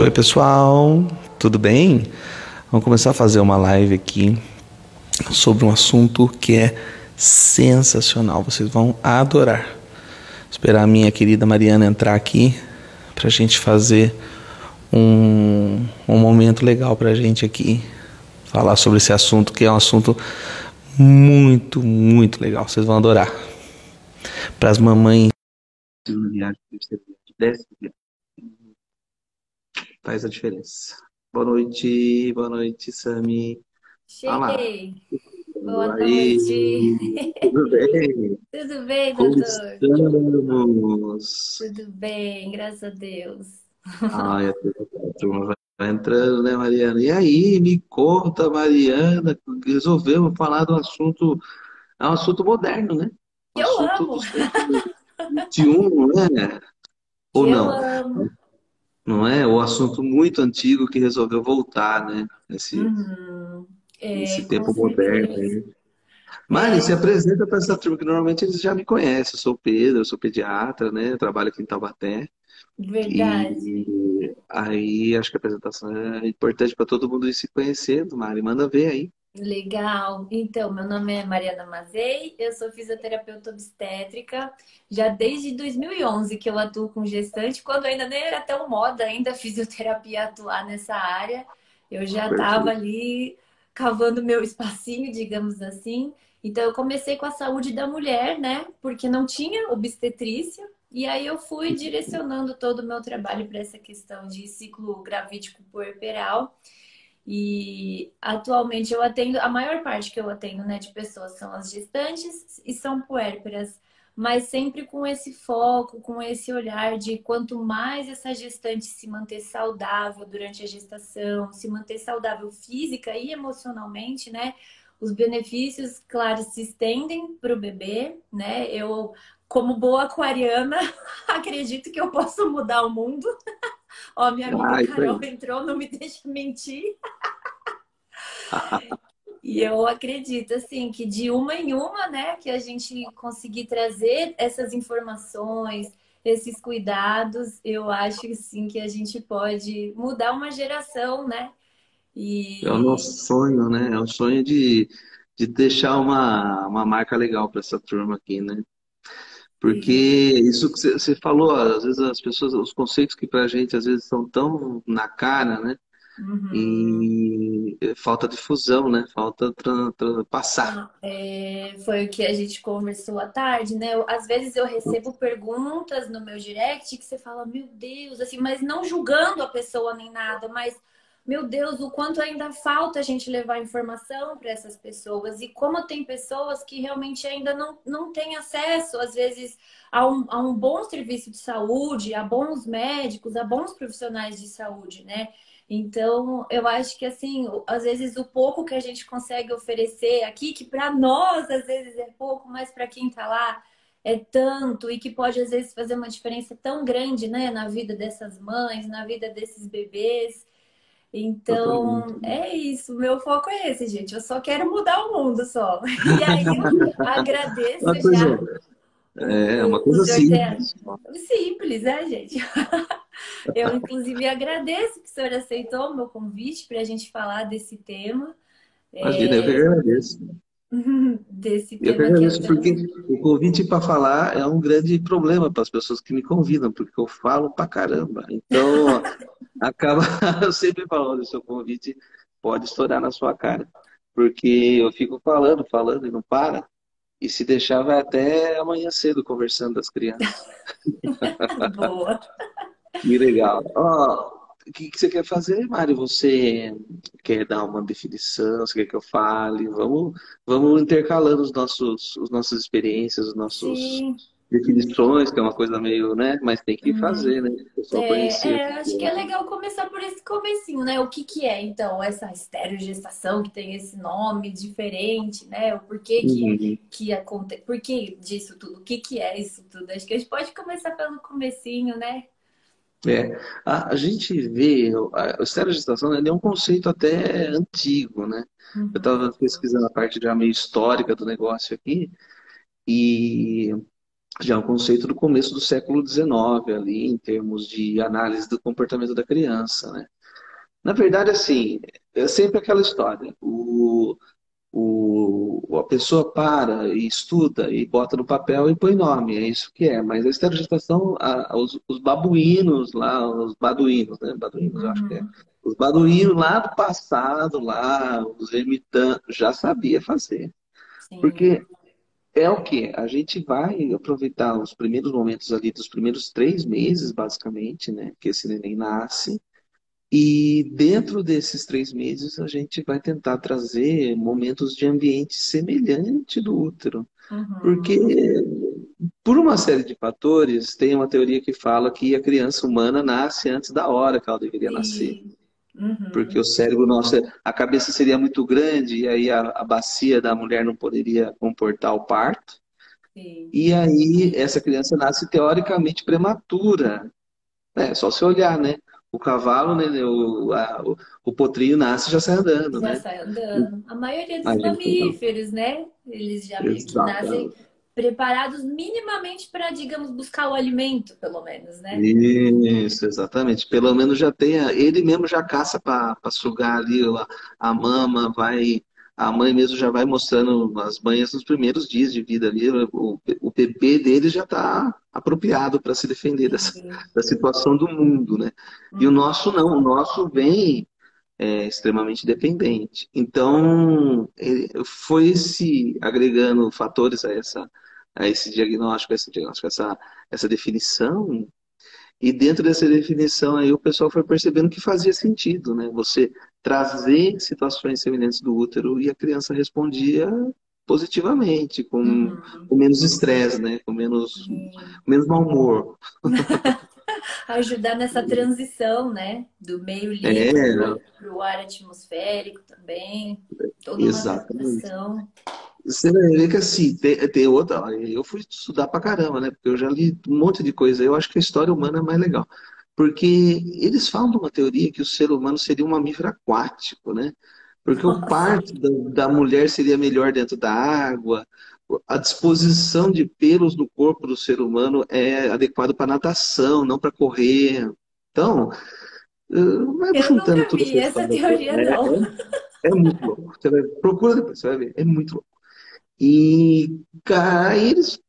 Oi, pessoal, tudo bem? Vamos começar a fazer uma live aqui sobre um assunto que é sensacional. Vocês vão adorar. Esperar a minha querida Mariana entrar aqui para a gente fazer um, um momento legal para a gente aqui falar sobre esse assunto que é um assunto muito, muito legal. Vocês vão adorar. Para as mamães faz a diferença. Boa noite, boa noite, Sami. Cheguei. Boa Aí, noite. Tudo bem? Tudo bem, Como doutor? estamos? Tudo bem, graças a Deus. Ai, a turma vai entrando, né, Mariana? E aí, me conta, Mariana, resolvemos falar do assunto, é um assunto moderno, né? Um Eu assunto amo. do século XXI, né? Ou Eu não? amo. Não é? O assunto muito antigo que resolveu voltar, né? Nesse, Uhum. É, nesse com tempo moderno aí. Mari, se É, apresenta para essa turma, que normalmente eles já me conhecem. Eu sou o Pedro, eu sou pediatra, né? Eu trabalho aqui em Taubaté. verdade. E aí acho que a apresentação é importante para todo mundo ir se conhecendo, Mari. Manda ver aí. Legal. Então, meu nome é Mariana Mazei, eu sou fisioterapeuta obstétrica, já desde 2011 que eu atuo com gestante, quando ainda nem era tão moda ainda a fisioterapia atuar nessa área. Eu já estava ali cavando meu espacinho, digamos assim. Então, eu comecei com a saúde da mulher, né? Porque não tinha obstetrícia. E aí eu fui direcionando todo o meu trabalho para essa questão de ciclo gravídico puerperal. E atualmente eu atendo, a maior parte que eu atendo, né, de pessoas são as gestantes e são puérperas, mas sempre com esse foco, com esse olhar de quanto mais essa gestante se manter saudável durante a gestação, se manter saudável física e emocionalmente, né, os benefícios, claro, se estendem para o bebê, né? Eu, como boa aquariana, acredito que eu posso mudar o mundo. Ó, minha amiga isso Carol aí. entrou, não me deixa mentir. E eu acredito, assim, que de uma em uma, né, que a gente conseguir trazer essas informações, esses cuidados, eu acho, sim, que a gente pode mudar uma geração, né? É o nosso E sonho, né? É o sonho de, de deixar uma, uma marca legal para essa turma aqui, né? Porque isso que você falou, às vezes as pessoas, os conceitos que pra gente às vezes são tão na cara, né? Uhum. E falta difusão, né? Falta passar. É, foi o que a gente conversou à tarde, né? Eu- às vezes eu recebo perguntas no meu direct que você fala, meu Deus, assim, mas não julgando a pessoa nem nada, mas, meu Deus, o quanto ainda falta a gente levar informação para essas pessoas e como tem pessoas que realmente ainda não, não têm acesso, às vezes, a um, a um bom serviço de saúde, a bons médicos, a bons profissionais de saúde, né? Então, eu acho que assim, às vezes o pouco que a gente consegue oferecer aqui, que para nós às vezes é pouco, mas para quem está lá é tanto e que pode às vezes fazer uma diferença tão grande, né, na vida dessas mães, na vida desses bebês. Totalmente. Então, é isso, meu foco é esse, gente. Eu só quero mudar o mundo só. E aí eu agradeço Uma já coisa, é, o, uma coisa simples. simples, né, gente? Eu, inclusive, agradeço que o senhor aceitou o meu convite para a gente falar desse tema, Imagina, eu que é, agradeço. desse Eu tema é porque o convite para falar é um grande problema para as pessoas que me convidam, porque eu falo pra caramba. Então, acaba, eu sempre olha, o seu convite pode estourar na sua cara, porque eu fico falando, falando e não para, e se deixar vai até amanhã cedo conversando das crianças. Boa. Que legal. Ó, o que que você quer fazer, Mário? Você quer dar uma definição? Você quer que eu fale? Vamos, vamos intercalando os nossos, as nossas experiências, os nossos Sim. definições, que é uma coisa meio, né? Mas tem que fazer, né? É, conhecer é, acho que é é. legal começar por esse comecinho, né? O que que é, então, essa estereogestação que tem esse nome diferente, né? O porquê que, Uhum. que acontece, por que disso tudo? O que que é isso tudo? Acho que a gente pode começar pelo comecinho, né? É, a, a gente vê, a, a esterogestação, ele é um conceito até antigo, né? Eu estava Uhum. pesquisando a parte já meio histórica do negócio aqui, e já é um conceito do começo do século XIX, ali, em termos de análise do comportamento da criança, né? Na verdade, assim, é sempre aquela história. O, o, a pessoa para e estuda e bota no papel e põe nome, é isso que é. Mas a esterogestação, a, os, os, babuínos lá, os baduínos, né? Baduínos, uhum. acho que é. Uhum. Os baduínos lá do passado, lá, os ermitanos, já sabia fazer. Sim. Porque é o que? A gente vai aproveitar os primeiros momentos ali, dos primeiros três meses, basicamente, né? Que esse neném nasce. E dentro desses três meses, a gente vai tentar trazer momentos de ambiente semelhante do útero. Uhum. Porque, por uma série de fatores, tem uma teoria que fala que a criança humana nasce antes da hora que ela deveria Sim. nascer. Uhum. Porque o cérebro nosso, a cabeça seria muito grande e aí a, a bacia da mulher não poderia comportar o parto. Sim. E aí essa criança nasce teoricamente prematura. É só se olhar, né? O cavalo, né, o, a, o, potrinho nasce já sai andando, já né? sai andando. A maioria dos a mamíferos, gente... né? Eles já nascem preparados minimamente para, digamos, buscar o alimento, pelo menos, né? Isso, exatamente. Pelo menos já tem, ele mesmo já caça para sugar ali a, a mama, vai a mãe mesmo já vai mostrando as banhas nos primeiros dias de vida ali, o, o bebê dele já está apropriado para se defender dessa, da situação do mundo, né? E o nosso não, o nosso vem é, extremamente dependente. Então, foi se agregando fatores a essa a esse diagnóstico, a esse diagnóstico, essa, essa definição. E dentro dessa definição aí o pessoal foi percebendo que fazia sentido, né? Você trazer situações semelhantes do útero e a criança respondia positivamente, com, uhum. com menos estresse, né? Com menos, uhum. menos mau humor. Ajudar nessa transição, né? Do meio líquido é. para o ar atmosférico também. Toda Exatamente. uma adaptação. Você vai ver que assim, tem, tem outra. Eu fui estudar pra caramba, né? Porque eu já li um monte de coisa. Eu acho que a história humana é mais legal. Porque eles falam de uma teoria que o ser humano seria um mamífero aquático, né? Porque Nossa. o parto da, da mulher seria melhor dentro da água, a disposição de pelos no corpo do ser humano é adequado para natação, não para correr. Então, vai eu juntando tudo. Vi essa teoria, é, não. É, é, muito louco. Você vai, procura depois, você vai ver. É muito louco. E aí eles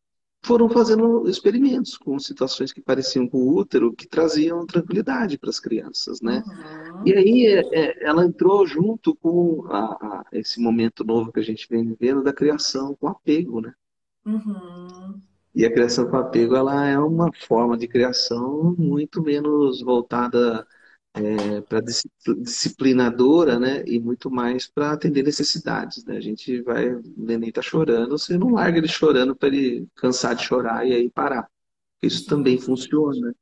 foram fazendo experimentos com situações que pareciam com o útero, que traziam tranquilidade para as crianças, né? Uhum. E aí é, é, ela entrou junto com a, a, esse momento novo que a gente vem vivendo da criação com apego, né? Uhum. E a criação com apego, ela é uma forma de criação muito menos voltada é, para disciplinadora, né? E muito mais para atender necessidades, né? A gente vai, o neném está chorando, você não larga ele chorando para ele cansar de chorar e aí parar. Isso também funciona,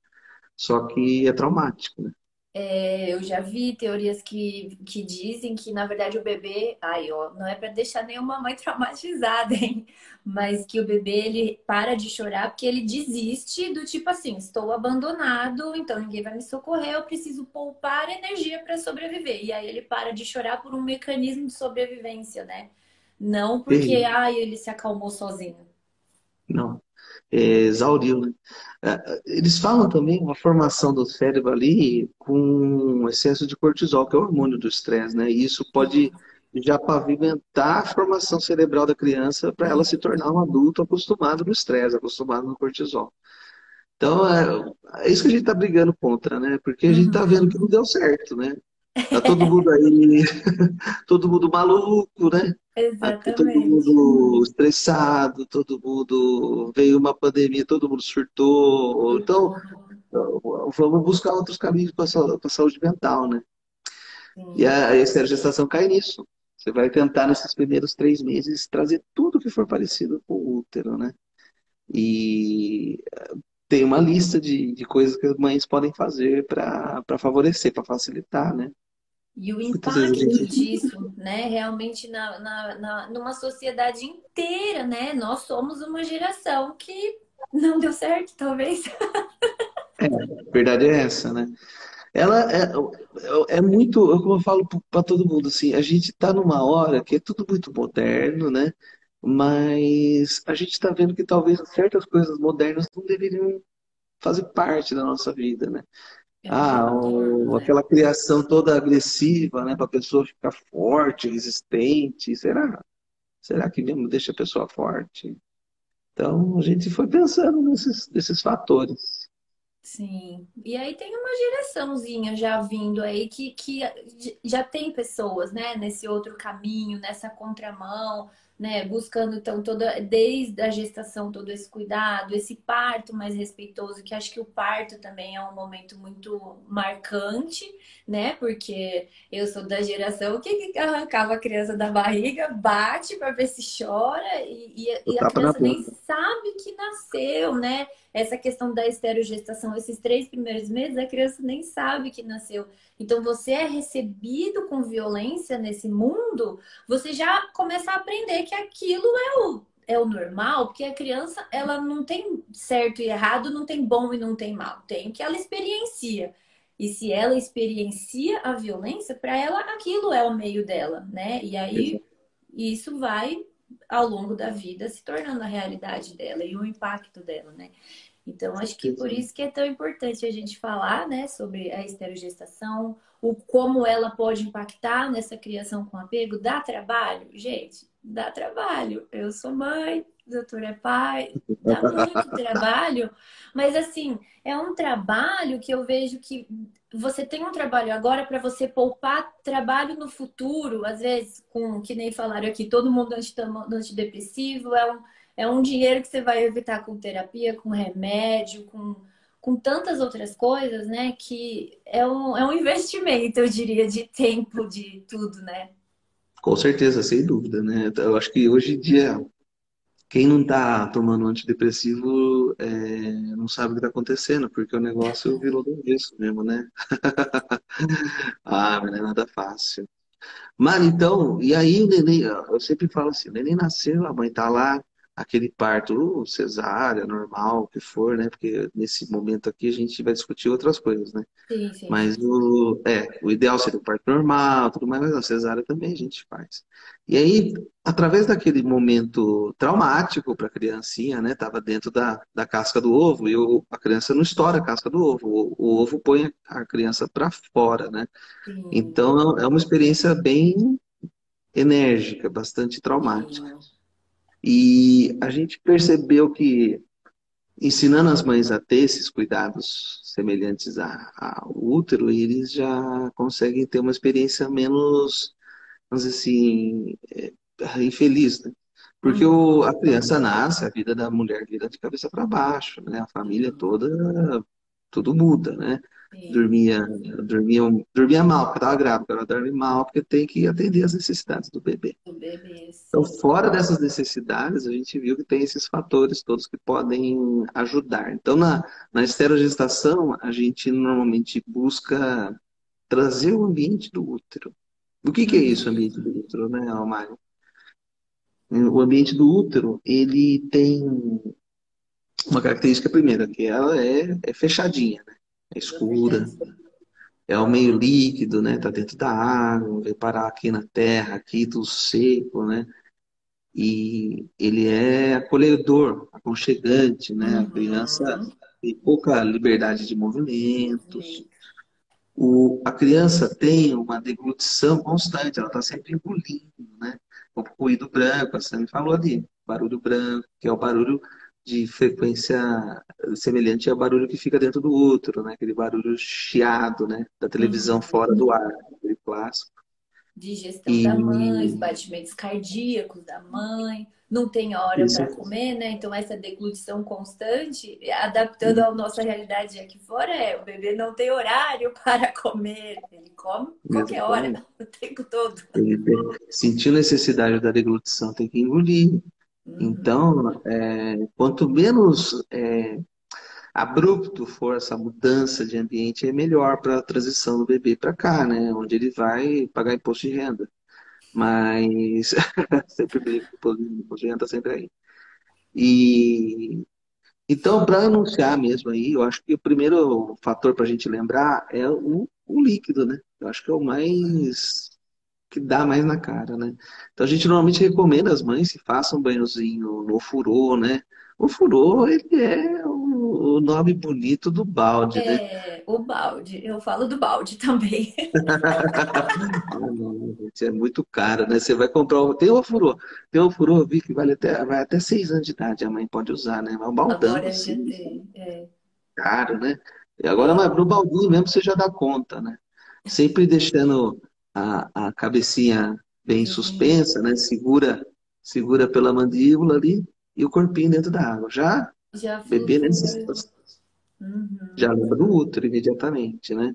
só que é traumático, né? É, eu já vi teorias que, que dizem que, na verdade, o bebê. Ai, ó, não é para deixar nenhuma mãe traumatizada, hein? Mas que o bebê ele para de chorar porque ele desiste do tipo assim: estou abandonado, então ninguém vai me socorrer, eu preciso poupar energia para sobreviver. E aí ele para de chorar por um mecanismo de sobrevivência, né? Não porque, ai, ele se acalmou sozinho. Não exauriu. Né? É, eles falam também uma formação do cérebro ali com excesso de cortisol, que é o hormônio do estresse, né? E isso pode já pavimentar a formação cerebral da criança para ela se tornar um adulto acostumado no estresse, acostumado no cortisol. Então, é, é isso que a gente está brigando contra, né? Porque a gente está vendo que não deu certo, né? Tá todo mundo aí, todo mundo maluco, né? Exatamente. Todo mundo estressado, todo mundo. Veio uma pandemia, todo mundo surtou. Então, vamos buscar outros caminhos para a saúde mental, né? Sim. E a, a gestação cai nisso. Você vai tentar, nesses primeiros três meses, trazer tudo que for parecido com o útero, né? E tem uma lista de, de coisas que as mães podem fazer para favorecer, para facilitar, né? E o impacto gente... disso, né, realmente na, na, na, numa sociedade inteira, né? Nós somos uma geração que não deu certo, talvez. É, a verdade é essa, né? Ela é, é, é muito, como eu falo para todo mundo, assim, a gente está numa hora que é tudo muito moderno, né? Mas a gente está vendo que talvez certas coisas modernas não deveriam fazer parte da nossa vida, né? Ah, aquela criação toda agressiva, né, para a pessoa ficar forte, resistente. Será? Será que mesmo deixa a pessoa forte? Então a gente foi pensando nesses, nesses fatores. Sim. E aí tem uma geraçãozinha já vindo aí que, que já tem pessoas, né, nesse outro caminho, nessa contramão, né, buscando então toda, desde a gestação, todo esse cuidado, esse parto mais respeitoso, que acho que o parto também é um momento muito marcante, né, porque eu sou da geração que arrancava a criança da barriga, bate para ver se chora e, e, e a criança nem sabe que nasceu, né? Essa questão da esterogestação, esses três primeiros meses, a criança nem sabe que nasceu. Então, você é recebido com violência nesse mundo, você já começa a aprender que aquilo é o, é o normal, porque a criança, ela não tem certo e errado, não tem bom e não tem mal, tem o que ela experiencia. E se ela experiencia a violência, para ela aquilo é o meio dela, né? E aí isso vai ao longo da vida se tornando a realidade dela e o impacto dela, né? Então, acho que por isso que é tão importante a gente falar, né, sobre a esterogestação, o como ela pode impactar nessa criação com apego. Dá trabalho? Gente, dá trabalho. Eu sou mãe, doutor é pai, dá muito trabalho, mas assim, é um trabalho que eu vejo que você tem um trabalho agora para você poupar trabalho no futuro, às vezes, com que nem falaram aqui, todo mundo antidepressivo, é um, é um dinheiro que você vai evitar com terapia, com remédio, com, com tantas outras coisas, né? Que é um, é um investimento, eu diria, de tempo, de tudo, né? Com certeza, sem dúvida, né? Eu acho que hoje em dia, quem não está tomando antidepressivo é, não sabe o que está acontecendo, porque o negócio virou do avesso mesmo, né? Ah, mas não é nada fácil. Mano, então, e aí o neném, eu sempre falo assim, o neném nasceu, a mãe tá lá, aquele parto, uh, cesárea, normal, o que for, né? Porque nesse momento aqui a gente vai discutir outras coisas, né? Sim, sim. Mas o, é, o ideal seria o parto normal, tudo mais, mas a cesárea também a gente faz. E aí, através daquele momento traumático para a criancinha, né? Tava dentro da, da casca do ovo e o, a criança não estoura a casca do ovo, o, o ovo põe a criança para fora, né? Sim, Então é uma experiência bem enérgica, bastante traumática. sim. E a gente percebeu que ensinando as mães a ter esses cuidados semelhantes ao útero, eles já conseguem ter uma experiência menos, vamos dizer assim, é, infeliz, né? Porque o, a criança nasce, a vida da mulher vira de cabeça para baixo, né? A família toda, tudo muda, né? sim. Dormia, dormia, dormia mal porque estava grávida, ela dorme mal porque tem que atender às necessidades do bebê. Do bebê, Então, fora dessas necessidades, a gente viu que tem esses fatores todos que podem ajudar. Então, na, na esterogestação, a gente normalmente busca trazer o ambiente do útero. O que que é isso, Uhum, ambiente do útero, né, Almário? O ambiente do útero, ele tem uma característica primeira, que ela é, é fechadinha, né? É é escura, é o meio líquido, né? Tá dentro da água, vai parar aqui na terra, aqui tudo seco, né? E ele é acolhedor, aconchegante, né? A criança Uhum, tem pouca liberdade de movimentos. movimento. O, a criança tem uma deglutição constante, ela está sempre engolindo, né? O ruído branco, a Sami falou ali, barulho branco, que é o barulho de frequência semelhante ao barulho que fica dentro do útero, né? Aquele barulho chiado, né? Da televisão fora Uhum. do ar, aquele clássico. digestão da mãe, os E batimentos cardíacos da mãe, não tem hora para comer, né? Então, essa deglutição constante, adaptando à nossa realidade aqui fora, é o bebê não tem horário para comer, ele come qualquer hora, o tempo todo. Ele tem- sentiu necessidade da deglutição, tem que engolir. Então, é, quanto menos é, abrupto for essa mudança de ambiente, é melhor para a transição do bebê para cá, né? Onde ele vai pagar imposto de renda. Mas sempre brinco, imposto de renda tá sempre aí. E então, para anunciar mesmo aí, eu acho que o primeiro fator para a gente lembrar é o, o líquido, né? Eu acho que é o mais. Que dá mais na cara, né? Então a gente normalmente recomenda às mães que façam um banhozinho no furô, né? O furô, ele é o, o nome bonito do balde, né? É, o balde. Eu falo do balde também. ah, não, gente, é muito caro, né? Você vai comprar. Tem o furô. Tem o furô, vi que vale até, vai até seis anos de idade, a mãe pode usar, né? Mas um baldão, Agora assim. É. caro, né? E agora, no baldinho mesmo você já dá conta, né? Sempre deixando a, a cabecinha bem Sim, suspensa, né? Segura, segura pela mandíbula ali e o corpinho dentro da água. Já já bebê nessa situação, já Uhum, lembra do útero imediatamente, né?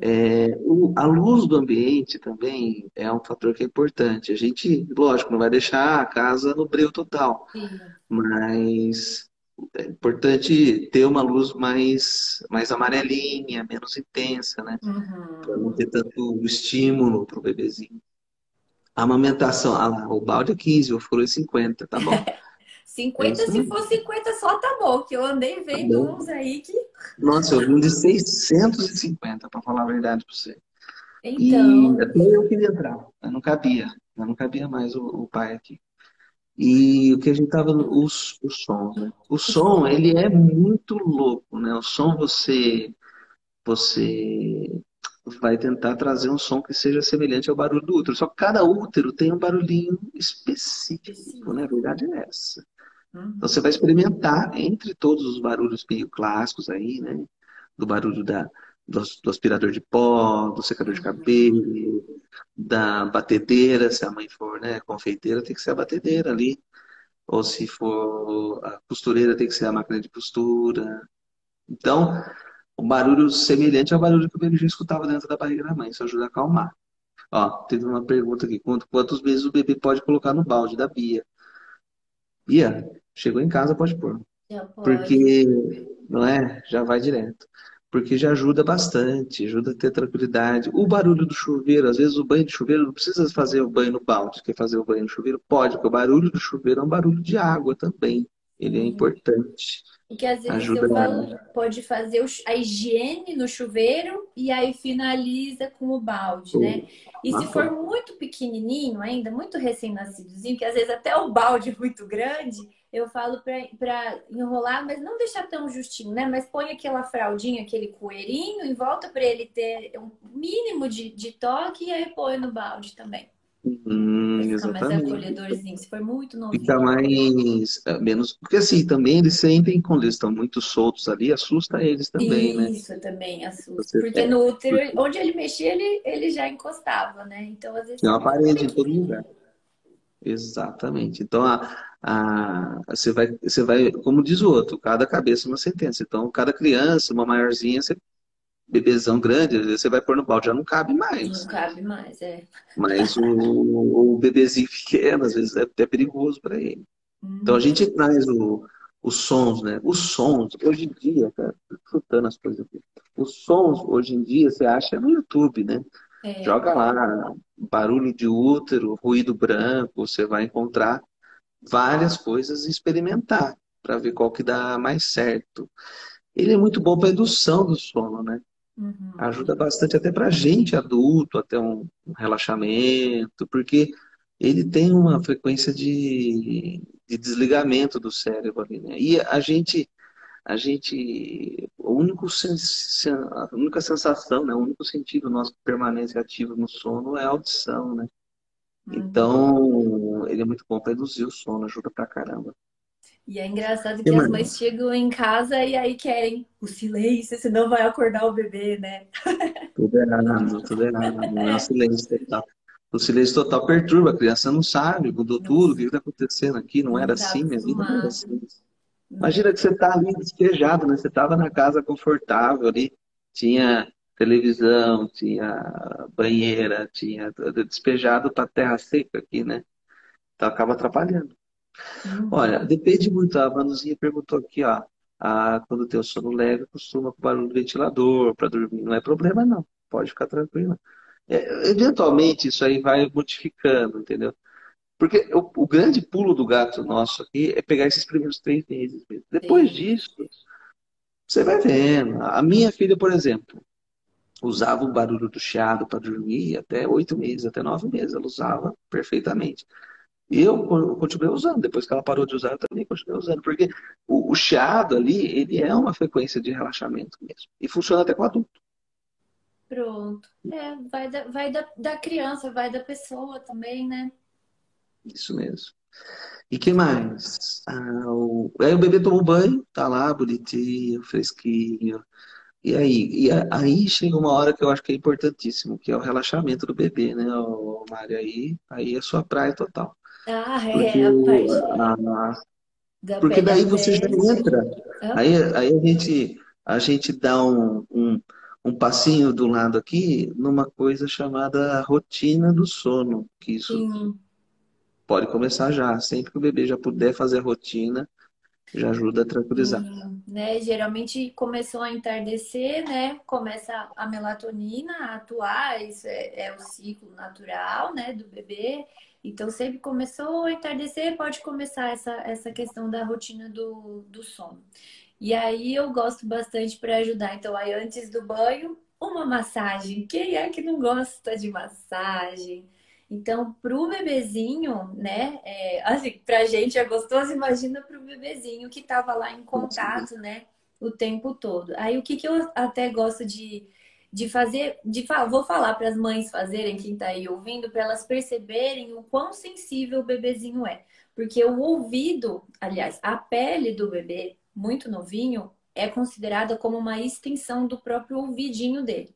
É, o- a luz do ambiente também é um fator que é importante. A gente, lógico, não vai deixar a casa no breu total, sim. mas é importante ter uma luz mais, mais amarelinha, menos intensa, né? Para não Uhum. ter tanto estímulo para o bebezinho. A amamentação, ah lá, o balde é 15, o furo é 50, tá bom. É 50, isso se for 50 só tá bom, que eu andei tá vendo uns bom. aí que. Nossa, eu vi um de 650, para falar a verdade para você. E Então, até eu queria entrar, mas não cabia, mas não cabia mais o, o pai aqui. E o que a gente tava, os, os sons, né? O o som, som. ele é muito louco, né? O som você, você vai tentar trazer um som que seja semelhante ao barulho do útero. Só que cada útero tem um barulhinho específico, né? A verdade é essa. Então você vai experimentar entre todos os barulhos meio clássicos aí, né? Do barulho da, do, do aspirador de pó, do secador de cabelo, da batedeira, se a mãe for, né, confeiteira, tem que ser a batedeira ali. Ou se for a costureira, tem que ser a máquina de costura. Então, o barulho semelhante ao barulho que o bebê já escutava dentro da barriga da mãe, isso ajuda a acalmar. Ó, teve uma pergunta aqui, quanto- quantos meses o bebê pode colocar no balde da Bia? Bia, chegou em casa, pode pôr. Porque, não é? Já vai direto. Porque já ajuda bastante, ajuda a ter tranquilidade. O barulho do chuveiro, às vezes o banho de chuveiro não precisa fazer o banho no balde. Quer fazer o banho no chuveiro? Pode, porque o barulho do chuveiro é um barulho de água também. Ele é Sim. importante. E que às vezes eu falo, pode fazer a higiene no chuveiro e aí finaliza com o balde, né? E se for muito pequenininho ainda, muito recém-nascidozinho, que às vezes até o balde é muito grande, eu falo para enrolar, mas não deixar tão justinho, né? Mas põe aquela fraldinha, aquele coeirinho em volta para ele ter um mínimo de, de toque e aí põe no balde também. Hum, ficar mais exatamente. acolhedorzinho, se for muito Fica novinho. mais, é, menos. Porque assim, também eles sentem quando eles estão muito soltos ali, assusta eles também, né? Isso também assusta. Você, Porque é, no útero, onde ele mexia, ele, ele já encostava, né? Então, às vezes, tem uma um parede em todo lugar. Exatamente. Então, a, a, você vai, você vai, como diz o outro, cada cabeça é uma sentença. Então, cada criança, uma maiorzinha, você, bebezão grande, às vezes você vai pôr no balde, já não cabe Não mais. cabe mais, é. Mas o, o bebezinho pequeno, às vezes, é até perigoso para ele. Então, a Uhum. gente traz o, os sons, né? Os sons, hoje em dia, cara, chutando as coisas aqui. Os sons, hoje em dia, você acha no YouTube, né? É, Joga lá, barulho de útero, ruído branco, você vai encontrar várias coisas e experimentar para ver qual que dá mais certo. Ele é muito bom para indução do sono, né? Ajuda uhum. bastante até para gente adulto, até um, um relaxamento, porque ele tem uma frequência de, de desligamento do cérebro ali, né? E a gente, a gente, o único a única sensação, né? O único sentido nosso que permanece ativo no sono é a audição, né? Uhum. Então, ele é muito bom para induzir o sono, ajuda pra caramba. E é engraçado que as mães chegam em casa e aí querem o silêncio, senão vai acordar o bebê, né? tudo errado, tudo errado, não é o silêncio total. O silêncio total perturba, a criança não sabe, mudou Não, tudo, o que está acontecendo aqui? Não era tá assim, minha vida não era assim. Imagina que você está ali despejado, né? Você estava na casa confortável ali, tinha televisão, tinha banheira, tinha despejado para terra seca aqui, né? Então acaba atrapalhando. Olha, Uhum. depende muito. A Vanuzinha perguntou aqui, ó. Ah, quando tem o sono leve, costuma com barulho do ventilador para dormir. Não é problema, não. Pode ficar tranquila. É, eventualmente, isso aí vai modificando, entendeu? Porque o, o grande pulo do gato nosso aqui é pegar esses primeiros três meses mesmo. Depois Sim. disso, você vai vendo. A minha filha, por exemplo, usava o barulho do chiado para dormir até oito meses, até nove meses. Ela usava perfeitamente. E eu continuei usando. Depois que ela parou de usar, eu também continuei usando. Porque o, o chiado ali, ele é uma frequência de relaxamento mesmo. E funciona até com adulto. Pronto. É, vai, da, vai da, da criança, vai da pessoa também, né? Isso mesmo. E que mais? Ah, o... Aí o bebê tomou banho, tá lá, bonitinho, fresquinho. E aí? E aí chega uma hora que eu acho que é importantíssimo, que é o relaxamento do bebê, né, Mário? Aí, aí é sua praia total. Ah, é, a parte a, porque daí você já entra. Aí, aí a gente, a gente dá um, um um passinho do lado aqui numa coisa chamada rotina do sono, que isso Sim. pode começar já, sempre que o bebê já puder fazer a rotina, já ajuda a tranquilizar. Sim, né? Geralmente começou a entardecer, né? Começa a melatonina a atuar, isso é, é o ciclo natural, né, do bebê. Então, sempre começou a entardecer, pode começar essa, essa questão da rotina do, do sono. E aí eu gosto bastante para ajudar. Então, aí antes do banho, uma massagem. Quem é que não gosta de massagem? Então, para o bebezinho, né? É, assim, para a gente é gostoso, imagina para o bebezinho que estava lá em contato, né? O tempo todo. Aí, o que, que eu até gosto de, de fazer, de vou falar para as mães fazerem, quem está aí ouvindo, para elas perceberem o quão sensível o bebezinho é. Porque o ouvido, aliás, a pele do bebê muito novinho, é considerada como uma extensão do próprio ouvidinho dele.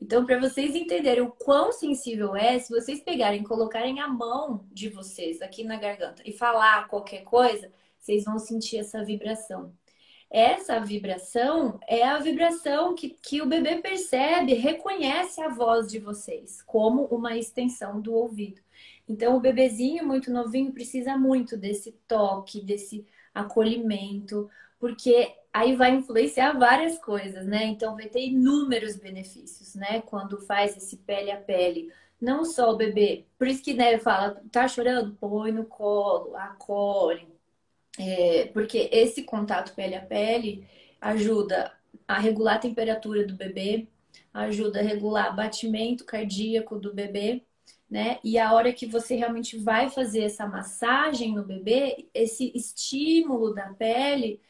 Então, para vocês entenderem o quão sensível é, se vocês pegarem colocarem a mão de vocês aqui na garganta e falar qualquer coisa, vocês vão sentir essa vibração. Essa vibração é a vibração que, que o bebê percebe, reconhece a voz de vocês como uma extensão do ouvido. Então, o bebezinho muito novinho precisa muito desse toque, desse acolhimento, porque aí vai influenciar várias coisas, né? Então vai ter inúmeros benefícios, né? Quando faz esse pele a pele. Não só o bebê, por isso que né, fala, tá chorando? Põe no colo, acolhe. É, porque esse contato pele a pele ajuda a regular a temperatura do bebê, ajuda a regular batimento cardíaco do bebê, né? E a hora que você realmente vai fazer essa massagem no bebê, esse estímulo da pele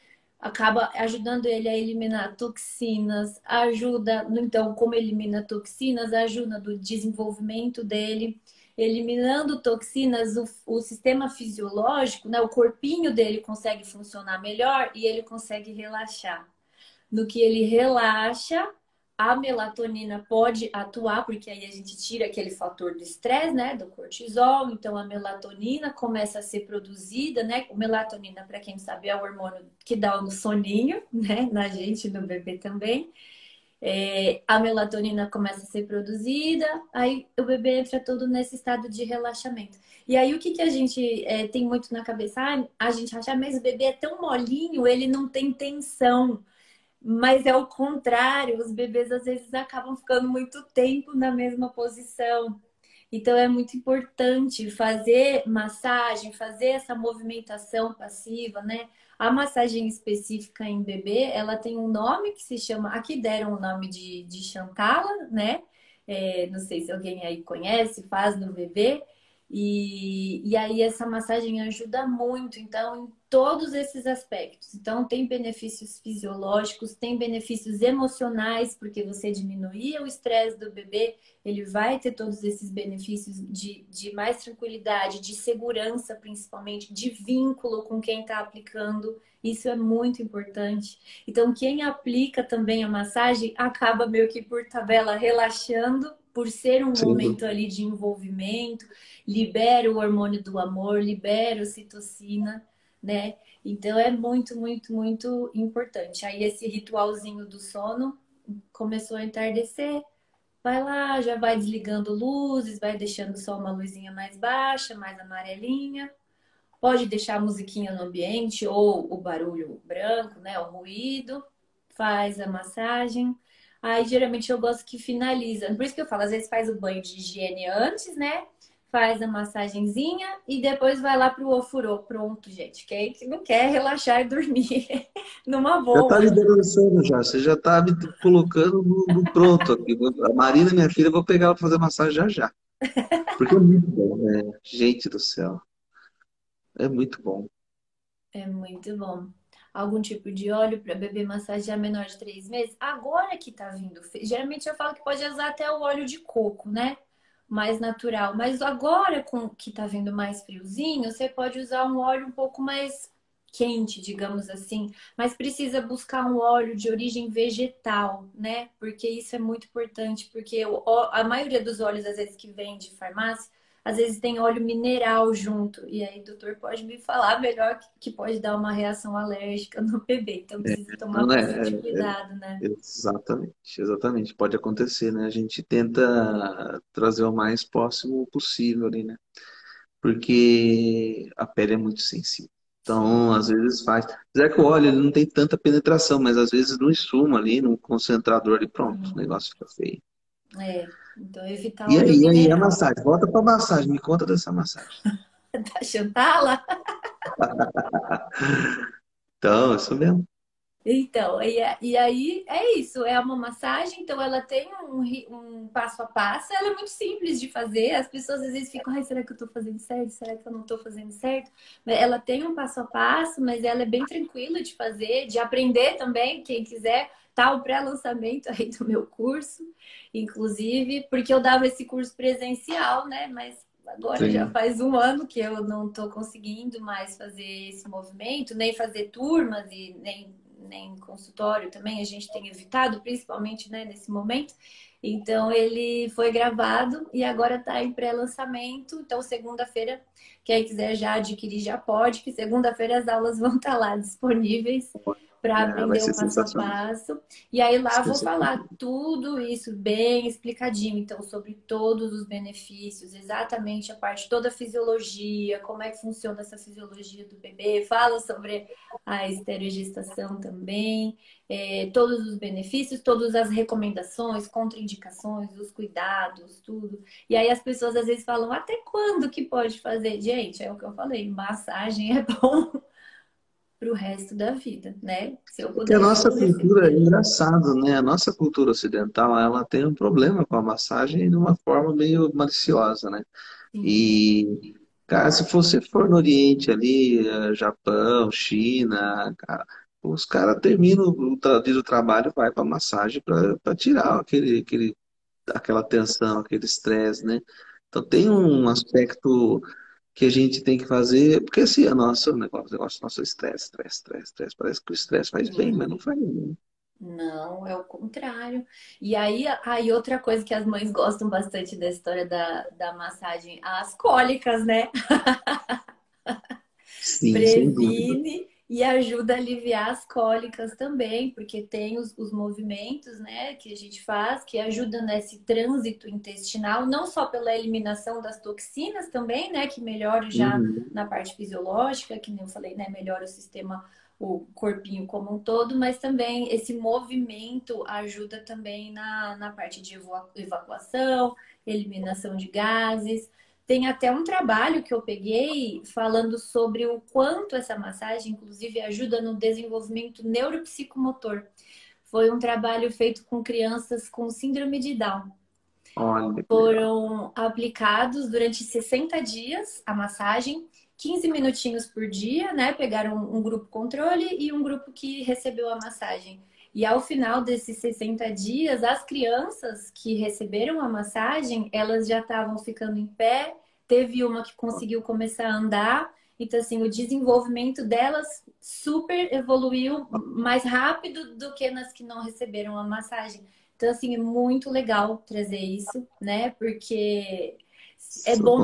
acaba ajudando ele a eliminar toxinas, ajuda, então, como elimina toxinas, ajuda no desenvolvimento dele. Eliminando toxinas, o, o sistema fisiológico, né, o corpinho dele consegue funcionar melhor e ele consegue relaxar. No que ele relaxa, a melatonina pode atuar, porque aí a gente tira aquele fator do estresse, né, do cortisol, então a melatonina começa a ser produzida, né? O melatonina, para quem sabe, é o hormônio que dá o soninho, né, na gente, no bebê também. É, a melatonina começa a ser produzida, aí o bebê entra todo nesse estado de relaxamento. E aí o que, que a gente é, tem muito na cabeça? Ah, a gente acha, ah, mas o bebê é tão molinho, ele não tem tensão. Mas é o contrário, os bebês às vezes acabam ficando muito tempo na mesma posição. Então é muito importante fazer massagem, fazer essa movimentação passiva, né? A massagem específica em bebê, ela tem um nome que se chama, aqui deram o nome de, de Chantala, né? É, não sei se alguém aí conhece, faz no bebê. E, e aí essa massagem ajuda muito, então, em todos esses aspectos. Então, tem benefícios fisiológicos, tem benefícios emocionais, porque você diminuía o estresse do bebê, ele vai ter todos esses benefícios de, de mais tranquilidade, de segurança, principalmente, de vínculo com quem está aplicando. Isso é muito importante. Então, quem aplica também a massagem acaba meio que por tabela relaxando por ser um Sim. momento ali de envolvimento, libera o hormônio do amor, libera a citocina, né? Então é muito, muito, muito importante. Aí esse ritualzinho do sono começou a entardecer, vai lá, já vai desligando luzes, vai deixando só uma luzinha mais baixa, mais amarelinha. Pode deixar a musiquinha no ambiente ou o barulho branco, né? O ruído. Faz a massagem. Aí geralmente eu gosto que finaliza. Por isso que eu falo, às vezes faz o banho de higiene antes, né? faz a massagenzinha e depois vai lá pro ofurô. Pronto, gente. Quem que não quer relaxar e dormir numa boa. Já tá dando já. Você já tá me colocando no, no pronto aqui. A Marina, minha filha, eu vou pegar ela pra fazer massagem já já. Porque é muito bom, né? Gente do céu. É muito bom. É muito bom. Algum tipo de óleo para beber massagear menor de três meses? Agora que tá vindo. Geralmente eu falo que pode usar até o óleo de coco, né? mais natural. Mas agora com que tá vindo mais friozinho, você pode usar um óleo um pouco mais quente, digamos assim, mas precisa buscar um óleo de origem vegetal, né? Porque isso é muito importante, porque a maioria dos óleos às vezes que vem de farmácia às vezes tem óleo mineral junto. E aí, doutor, pode me falar melhor que, pode dar uma reação alérgica no bebê. Então, precisa é, tomar não, é, bastante é, cuidado, né? Exatamente, exatamente. Pode acontecer, né? A gente tenta trazer o mais próximo possível ali, né? Porque a pele é muito sensível. Então, às vezes faz. Apesar que o óleo ele não tem tanta penetração, mas às vezes no insumo ali, no concentrador ali, pronto, uhum. o negócio fica feio. É. Então, evitar E aí, aí a massagem? Volta para a massagem, me conta dessa massagem. da Chantala? então, isso mesmo. Então, e, e aí é isso, é uma massagem, então ela tem um, um, passo a passo, ela é muito simples de fazer, as pessoas às vezes ficam, ai, será que eu estou fazendo certo? Será que eu não estou fazendo certo? Ela tem um passo a passo, mas ela é bem tranquila de fazer, de aprender também, quem quiser, tá o pré-lançamento aí do meu curso, inclusive, porque eu dava esse curso presencial, né? Mas agora Sim. já faz um ano que eu não estou conseguindo mais fazer esse movimento, nem fazer turmas e nem, nem consultório também, a gente tem evitado, principalmente né, nesse momento. Então ele foi gravado e agora está em pré-lançamento. Então, segunda-feira, quem quiser já adquirir já pode, que segunda-feira as aulas vão estar tá lá disponíveis para é, aprender o passo a passo. E aí lá vou falar tudo isso bem explicadinho, então, sobre todos os benefícios, exatamente a parte toda a fisiologia, como é que funciona essa fisiologia do bebê, fala sobre a estereogestação também, é, todos os benefícios, todas as recomendações, contraindicações, os cuidados, tudo. E aí as pessoas às vezes falam, até quando que pode fazer? Gente, é o que eu falei, massagem é bom para o resto da vida, né? Se eu Porque a nossa cultura é engraçado, né? A nossa cultura ocidental, ela tem um problema com a massagem de uma forma meio maliciosa, né? Sim. E, cara, se você for no Oriente ali, eh, Japão, China, cara, os caras terminam o dia do trabalho, vai para massagem para tirar aquele, aquele, aquela tensão, aquele estresse, né? Então tem um aspecto que a gente tem que fazer, porque assim, a nossa, o negócio, negócio nosso estresse, estresse, estresse, estresse, parece que o estresse faz bem, mas não faz bem. Não, é o contrário. E aí, aí outra coisa que as mães gostam bastante da história da, da massagem, as cólicas, né? Sim, Previne e ajuda a aliviar as cólicas também, porque tem os, os, movimentos, né, que a gente faz, que ajudam nesse trânsito intestinal, não só pela eliminação das toxinas também, né, que melhora já uhum. na parte fisiológica, que nem eu falei, né, melhora o sistema, o corpinho como um todo, mas também esse movimento ajuda também na, na parte de evacuação, eliminação de gases. Tem até um trabalho que eu peguei falando sobre o quanto essa massagem, inclusive, ajuda no desenvolvimento neuropsicomotor. Foi um trabalho feito com crianças com síndrome de Down. Olha, Foram aplicados durante 60 dias a massagem, 15 minutinhos por dia, né? Pegaram um grupo controle e um grupo que recebeu a massagem. E ao final desses 60 dias, as crianças que receberam a massagem, elas já estavam ficando em pé. Teve uma que conseguiu começar a andar. Então, assim, o desenvolvimento delas super evoluiu mais rápido do que nas que não receberam a massagem. Então, assim, é muito legal trazer isso, né? Porque é bom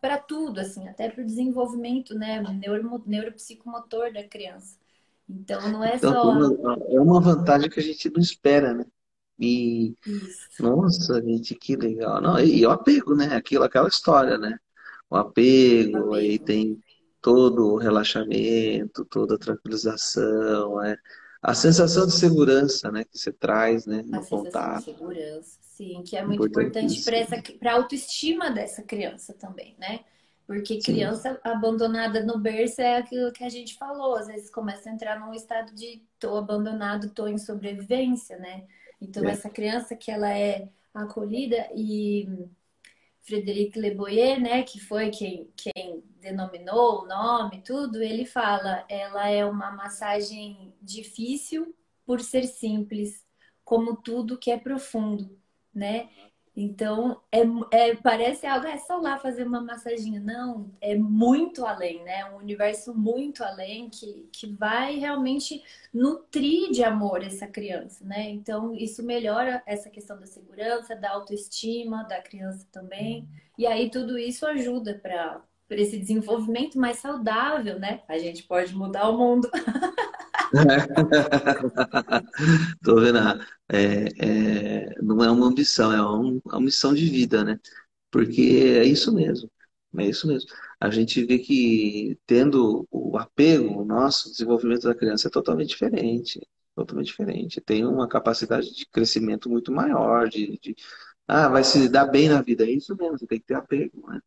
para tudo, assim, até para o desenvolvimento, né? Neuro, neuropsicomotor da criança. Então não é então, só. É uma vantagem que a gente não espera, né? E Isso. nossa, gente, que legal. Não, e, e o apego, né? Aquilo, aquela história, né? O apego, o apego. aí tem todo o relaxamento, toda a tranquilização, é. A sensação de segurança, né, que você traz, né, no a contato. De segurança, Sim, que é muito importante para essa para a autoestima dessa criança também, né? Porque criança Sim. abandonada no berço é aquilo que a gente falou, às vezes começa a entrar num estado de tô abandonado, tô em sobrevivência, né? Então é. essa criança que ela é acolhida e Frederic Leboyer, né, que foi quem, quem denominou o nome, tudo, ele fala, ela é uma massagem difícil por ser simples, como tudo que é profundo, né? Então, é, é, parece algo, é só lá fazer uma massaginha. Não, é muito além, né? Um universo muito além que, que vai realmente nutrir de amor essa criança, né? Então, isso melhora essa questão da segurança, da autoestima da criança também. E aí, tudo isso ajuda para esse desenvolvimento mais saudável, né? A gente pode mudar o mundo. Tô vendo. É, é, não é uma ambição, é, um, é uma missão de vida, né? Porque é isso mesmo. É isso mesmo. A gente vê que tendo o apego, o nosso desenvolvimento da criança é totalmente diferente. Totalmente diferente. Tem uma capacidade de crescimento muito maior, de, de ah, vai se dar bem na vida. É isso mesmo, tem que ter apego, né?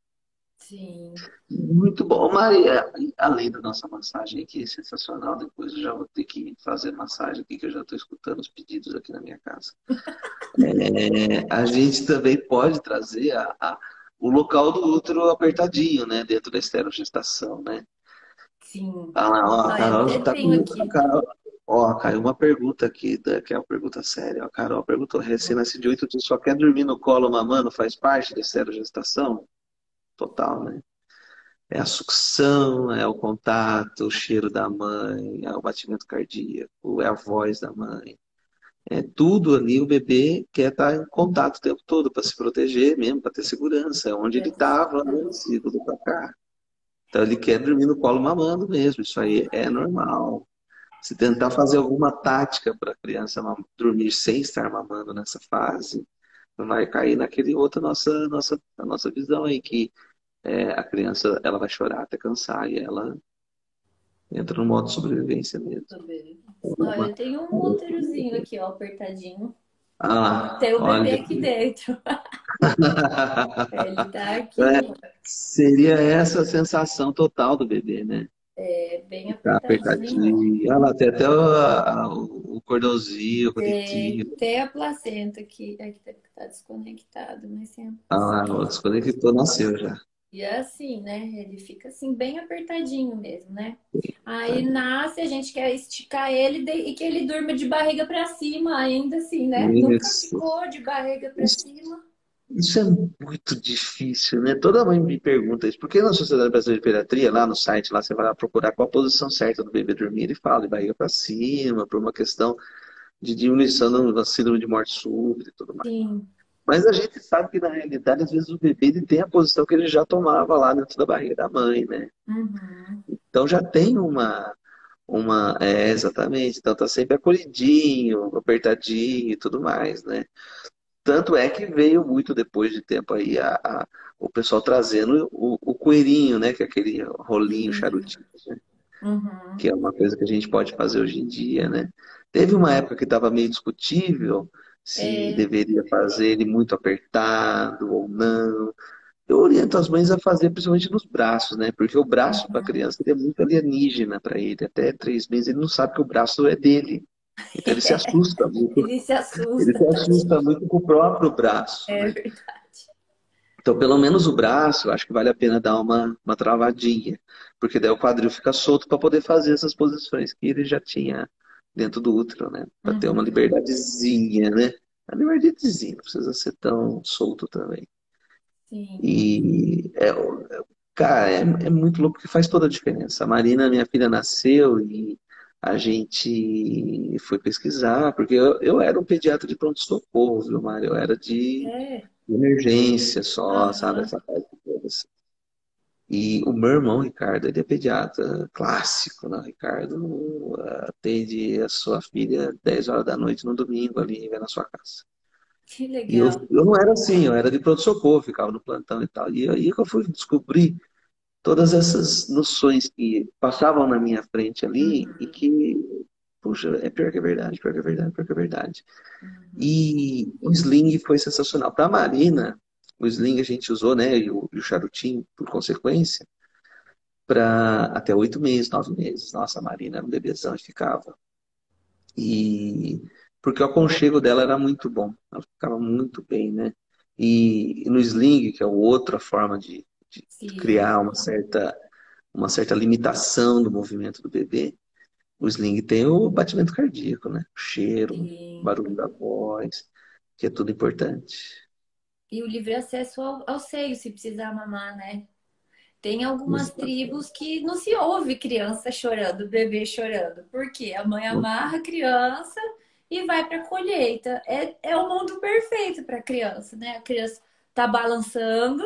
Sim. Muito bom, Maria. Além da nossa massagem aqui, sensacional. Depois eu já vou ter que fazer massagem aqui, que eu já estou escutando os pedidos aqui na minha casa. É, a gente também pode trazer a, a, o local do útero apertadinho, né? Dentro da esterogestação, né? Sim. Ah, lá, ó, a Carol tá com... Carol, ó, caiu uma pergunta aqui, que é uma pergunta séria. A Carol perguntou, recém-nascido de oito dias, só quer dormir no colo mamando, faz parte da esterogestação? Total, né? É a sucção, é o contato, o cheiro da mãe, é o batimento cardíaco, é a voz da mãe. É tudo ali, o bebê quer estar em contato o tempo todo para se proteger mesmo, para ter segurança. É onde ele estava antes de tudo para cá. Então ele quer dormir no colo mamando mesmo, isso aí é normal. Se tentar fazer alguma tática para a criança dormir sem estar mamando nessa fase, vai cair naquele outra nossa nossa nossa visão aí que é, a criança ela vai chorar até cansar e ela entra no modo sobrevivência mesmo. Olha, eu tenho um úterozinho aqui, ó, apertadinho. Ah, Tem o bebê aqui dentro. Ele tá aqui. É, seria essa a sensação total do bebê, né? É, bem tá apertadinho. apertadinho. Olha lá, tem até o, o cordãozinho, o Tem, tem a placenta aqui. Aqui tá, tá desconectado, mas sim. Ah desconectou, nasceu já. E é assim, né? Ele fica assim, bem apertadinho mesmo, né? Aí nasce, a gente quer esticar ele e que ele durma de barriga para cima, ainda assim, né? Isso. Nunca ficou de barriga para cima. Isso é muito difícil, né? Toda mãe me pergunta isso. Porque na Sociedade Brasileira de Pediatria, lá no site, lá você vai procurar qual a posição certa do bebê dormir, ele fala de barriga para cima, por uma questão de diminuição da síndrome de morte súbita e tudo mais. Sim. Mas a gente sabe que na realidade, às vezes o bebê ele tem a posição que ele já tomava lá dentro da barriga da mãe, né? Uhum. Então já tem uma, uma, é, exatamente. Então tá sempre acolhidinho, apertadinho e tudo mais, né? Tanto é que veio muito depois de tempo aí a, a o pessoal trazendo o, o coelhinho, né? Que é aquele rolinho charutinho, né? Uhum. Que é uma coisa que a gente pode fazer hoje em dia, né? Teve uma época que estava meio discutível se é... deveria fazer ele muito apertado ou não. Eu oriento as mães a fazer principalmente nos braços, né? Porque o braço uhum. para a criança é muito alienígena para ele. Até três meses ele não sabe que o braço é dele. Então ele se assusta muito. ele se assusta. Ele se assusta muito com o próprio braço. É né? verdade. Então, pelo menos o braço, acho que vale a pena dar uma, uma travadinha. Porque daí o quadril fica solto para poder fazer essas posições que ele já tinha dentro do útero, né? Para uhum. ter uma uhum. liberdadezinha, né? A liberdadezinha, não precisa ser tão solto também. Sim. E, é, cara, é, é muito louco que faz toda a diferença. A Marina, minha filha, nasceu e a gente foi pesquisar, porque eu, eu era um pediatra de pronto-socorro, viu, Mário? Eu era de, é. emergência só, sabe? Essa parte toda. Assim. E o meu irmão, Ricardo, ele é pediatra clássico, né? Ricardo atende a sua filha 10 horas da noite no domingo ali, vem na sua casa. Que legal. E eu, eu não era assim, eu era de pronto-socorro, ficava no plantão e tal. E aí que eu fui descobrir todas essas noções que passavam na minha frente ali uhum. e que puxa, é pior que é verdade, pior que é verdade, pior que é verdade. Uhum. E o sling foi sensacional. Para a Marina, o sling a gente usou, né, e o, e o charutinho, por consequência, para até oito meses, nove meses. Nossa, a Marina era um bebezão e ficava. E porque o aconchego dela era muito bom, ela ficava muito bem, né? E, e no sling, que é outra forma de, de criar uma certa, uma certa limitação do movimento do bebê, o sling tem o batimento cardíaco, né? O cheiro, o barulho da voz, que é tudo importante. E o livre acesso ao, ao seio, se precisar mamar, né? Tem algumas tribos que não se ouve criança chorando, bebê chorando. Porque a mãe amarra a criança e vai para a colheita. É, é o mundo perfeito para a criança, né? A criança tá balançando,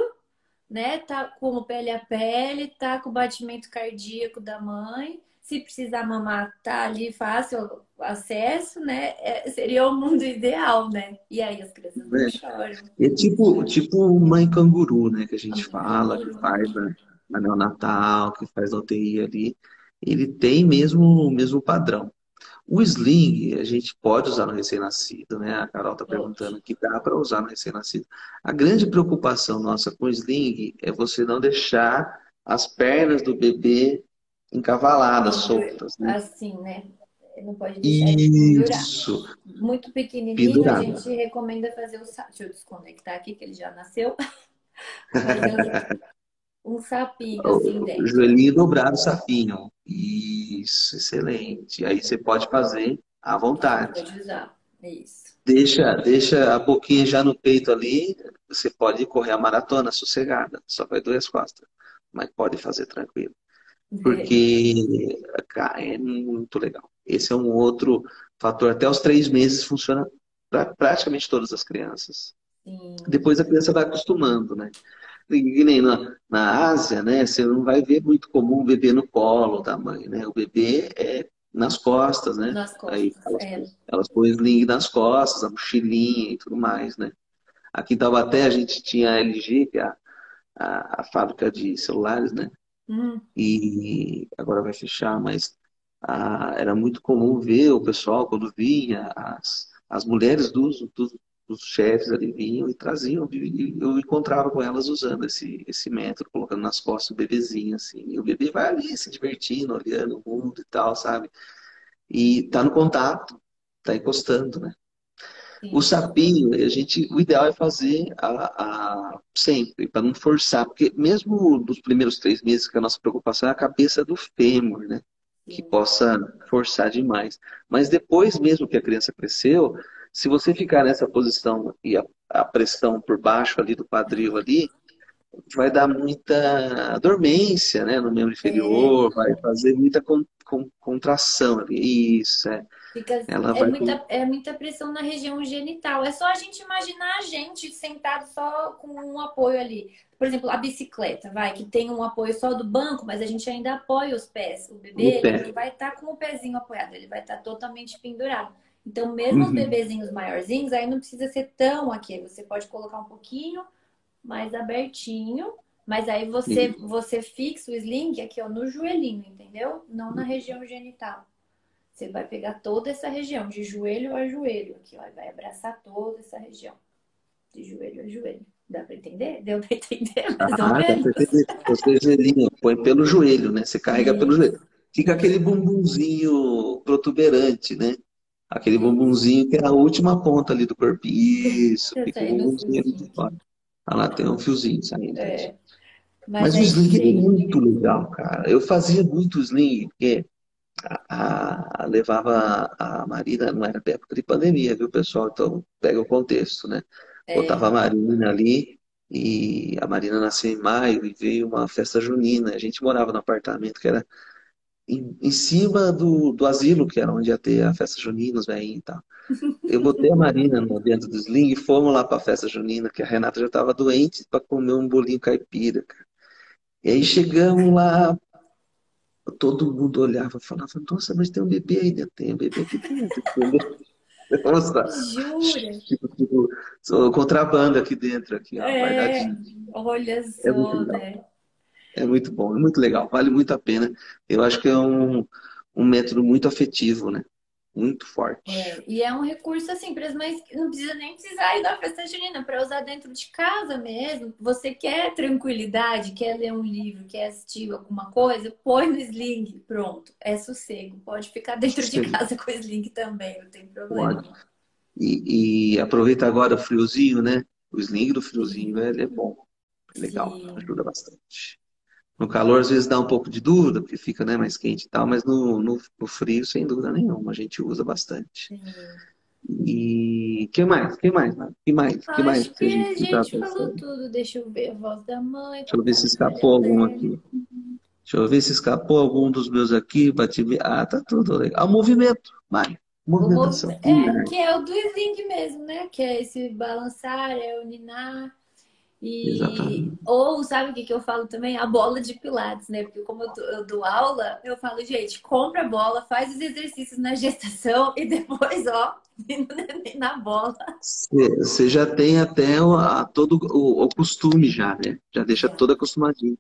né? Tá com pele a pele, tá com o batimento cardíaco da mãe. Se precisar mamar, tá ali fácil acesso, né? É, seria o mundo ideal, né? E aí as crianças não é. choram. É tipo, tipo mãe canguru, né? Que a gente fala, que faz na, na neonatal, que faz na UTI ali. Ele tem mesmo o mesmo padrão. O sling a gente pode usar no recém-nascido, né? A Carol está perguntando que dá para usar no recém-nascido. A grande preocupação nossa com o sling é você não deixar as pernas do bebê encavaladas, soltas, né? Assim, né? Não pode deixar Isso. Muito pequenininho, a gente recomenda fazer o... Deixa eu desconectar aqui, que ele já nasceu. um sapinho assim dentro. O joelhinho dobrado, sapinho. Isso, excelente. Aí você pode fazer à vontade. Pode usar, isso. Deixa, deixa a boquinha já no peito ali, você pode correr a maratona sossegada, só vai doer as costas, mas pode fazer tranquilo. Porque é muito legal. Esse é um outro fator. Até os três meses funciona para praticamente todas as crianças. Sim. Depois a criança vai acostumando, né? E nem na, na Ásia, né? Você não vai ver muito comum o bebê no colo da mãe, né? O bebê é nas costas, né? Nas costas, Aí elas, é. elas põem sling nas costas, a mochilinha e tudo mais, né? Aqui em Taubaté a gente tinha a LG, que é a, a, a fábrica de celulares, né? Hum. E agora vai fechar, mas a, era muito comum ver o pessoal, quando vinha, as, as mulheres dos, dos, os chefes ali vinham e traziam, e eu encontrava com elas usando esse, esse método, colocando nas costas o bebezinho, assim, e o bebê vai ali se divertindo, olhando o mundo e tal, sabe? E tá no contato, tá encostando, né? Sim. O sapinho, a gente, o ideal é fazer a, a sempre, para não forçar, porque mesmo nos primeiros três meses que a nossa preocupação é a cabeça do fêmur, né? Que possa forçar demais. Mas depois mesmo que a criança cresceu, se você ficar nessa posição e a, a pressão por baixo ali do quadril ali, vai dar muita dormência né, no membro inferior, é. vai fazer muita con, con, contração ali. Isso, é. Fica, Ela é, muita, é muita pressão na região genital. É só a gente imaginar a gente sentado só com um apoio ali. Por exemplo, a bicicleta, vai, que tem um apoio só do banco, mas a gente ainda apoia os pés. O bebê o ele vai estar tá com o pezinho apoiado, ele vai estar tá totalmente pendurado. Então, mesmo uhum. os bebezinhos maiorzinhos, aí não precisa ser tão aqui. Você pode colocar um pouquinho mais abertinho, mas aí você, você fixa o sling aqui ó, no joelhinho, entendeu? Não na região genital. Você vai pegar toda essa região, de joelho a joelho, aqui, ó, vai abraçar toda essa região, de joelho a joelho. Dá pra entender? Deu pra entender? Mais ah, ou menos. Você joelhinho, põe pelo joelho, né? Você carrega Sim. pelo joelho. Fica aquele bumbumzinho protuberante, né? Aquele bumbumzinho que é a última ponta ali do corpo. Isso, fica o bumbumzinho ali de fora. Ah lá, tem um fiozinho saindo. É. Mas, Mas o sling é muito legal, cara. Eu fazia muito sling, porque a, a, levava a Marina, não era época de pandemia, viu, pessoal? Então, pega o contexto, né? É. Botava a Marina ali, e a Marina nasceu em maio, e veio uma festa junina. A gente morava no apartamento que era em, em cima do, do asilo, que era onde ia ter a festa junina, os velhinhos e tal. Eu botei a Marina no, dentro do sling e fomos lá para a festa junina, que a Renata já estava doente para comer um bolinho caipira, cara. E aí chegamos lá, todo mundo olhava e falava, nossa, mas tem um bebê aí dentro, tem um bebê aqui dentro. Nossa, Jura? Tipo, tipo, contrabando aqui dentro, aqui, ó, é, olha é só, é né? É muito bom, é muito legal, vale muito a pena. Eu acho que é um, um método muito afetivo, né? muito forte. É, e é um recurso assim para as mães que não precisa nem precisar ir da festa junina para usar dentro de casa mesmo. Você quer tranquilidade, quer ler um livro, quer assistir alguma coisa, põe no sling, pronto, é sossego. Pode ficar dentro Sim. de casa com o sling também, não tem problema. Pode. E, e aproveita agora o friozinho, né? O sling do friozinho ele é bom, é legal, Sim. ajuda bastante. No calor, às vezes dá um pouco de dúvida, porque fica né, mais quente e tal, mas no, no, no frio, sem dúvida nenhuma, a gente usa bastante. E que mais? que mais? que mais? Que mais? Que a gente, a gente falou tudo. Deixa eu ver a voz da mãe. Deixa eu ver se escapou algum aqui. Deixa eu ver se escapou algum dos meus aqui. Bati... Ah, tá tudo legal. Ah, o movimento, vai. Movimentação. É, que é o do sling mesmo, né? Que é esse balançar, é o ninar. E, Exatamente. ou sabe o que, que eu falo também? A bola de pilates, né? Porque como eu, eu dou aula, eu falo, gente, compra a bola, faz os exercícios na gestação e depois, ó, na bola. Você já tem até o, a, todo o, o, costume já, né? Já deixa é. todo acostumadinho.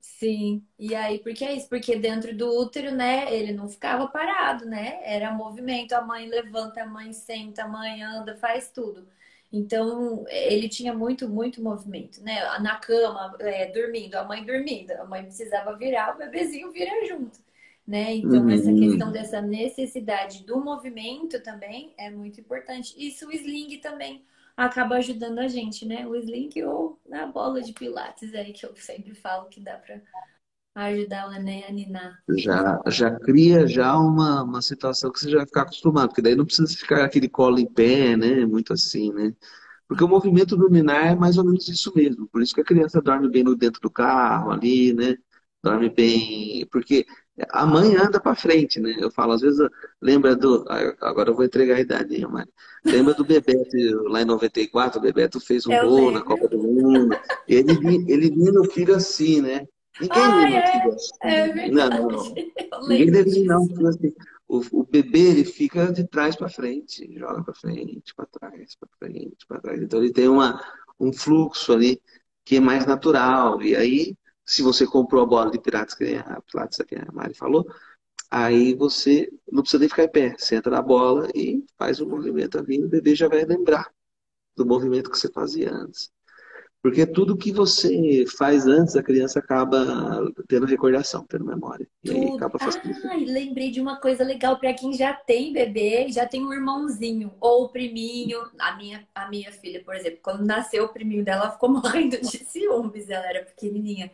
Sim, e aí, porque é isso? Porque dentro do útero, né, ele não ficava parado, né? Era movimento, a mãe levanta, a mãe senta, a mãe anda, faz tudo. Então, ele tinha muito, muito movimento, né? Na cama, é, dormindo, a mãe dormindo, a mãe precisava virar, o bebezinho vira junto, né? Então, uhum. essa questão dessa necessidade do movimento também é muito importante. Isso o sling também acaba ajudando a gente, né? O sling ou a bola de pilates aí, que eu sempre falo que dá para ajudar o neném a ninar. Já, já cria já uma, uma situação que você já vai ficar acostumado, porque daí não precisa ficar aquele colo em pé, né? Muito assim, né? Porque o movimento do ninar é mais ou menos isso mesmo. Por isso que a criança dorme bem no dentro do carro ali, né? Dorme bem. Porque a mãe anda para frente, né? Eu falo, às vezes, lembra do. Agora eu vou entregar a idade, Mari. Lembra do Bebeto, lá em 94, o Bebeto fez um gol na Copa do Mundo. Ele, ele vinha no filho assim, né? Ninguém ah, lembra é, assim. É verdade. Não, não. Ninguém deve não. Assim, o, o bebê ele fica de trás para frente, joga para frente, para trás, para frente, para trás. Então ele tem uma, um fluxo ali que é mais natural. E aí, se você comprou a bola de piratas que a Pilates que a Mari falou, aí você não precisa nem ficar em pé. Senta na bola e faz o movimento ali, o bebê já vai lembrar do movimento que você fazia antes. Porque tudo que você faz antes, a criança acaba tendo recordação, tendo memória. E tudo. aí acaba fazendo. Ai, lembrei de uma coisa legal para quem já tem bebê, já tem um irmãozinho ou o priminho. A minha, a minha filha, por exemplo, quando nasceu o priminho dela, ela ficou morrendo de ciúmes, ela era pequenininha.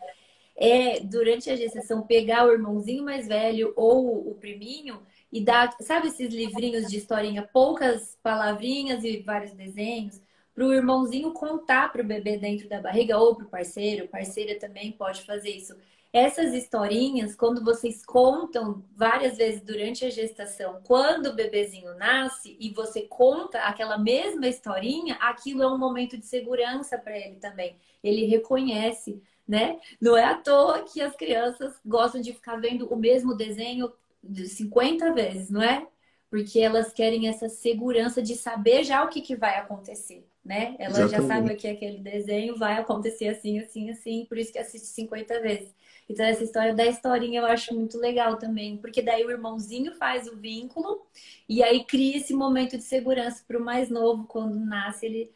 É, durante a gestação, pegar o irmãozinho mais velho ou o priminho e dar, sabe esses livrinhos de historinha, poucas palavrinhas e vários desenhos? Para o irmãozinho contar para o bebê dentro da barriga ou para o parceiro, parceira também pode fazer isso. Essas historinhas, quando vocês contam várias vezes durante a gestação, quando o bebezinho nasce e você conta aquela mesma historinha, aquilo é um momento de segurança para ele também. Ele reconhece, né? Não é à toa que as crianças gostam de ficar vendo o mesmo desenho 50 vezes, não é? Porque elas querem essa segurança de saber já o que, que vai acontecer né? Ela Exatamente. já sabe o que é aquele desenho, vai acontecer assim, assim, assim, por isso que assiste 50 vezes. Então, essa história da historinha eu acho muito legal também, porque daí o irmãozinho faz o vínculo e aí cria esse momento de segurança para o mais novo, quando nasce, ele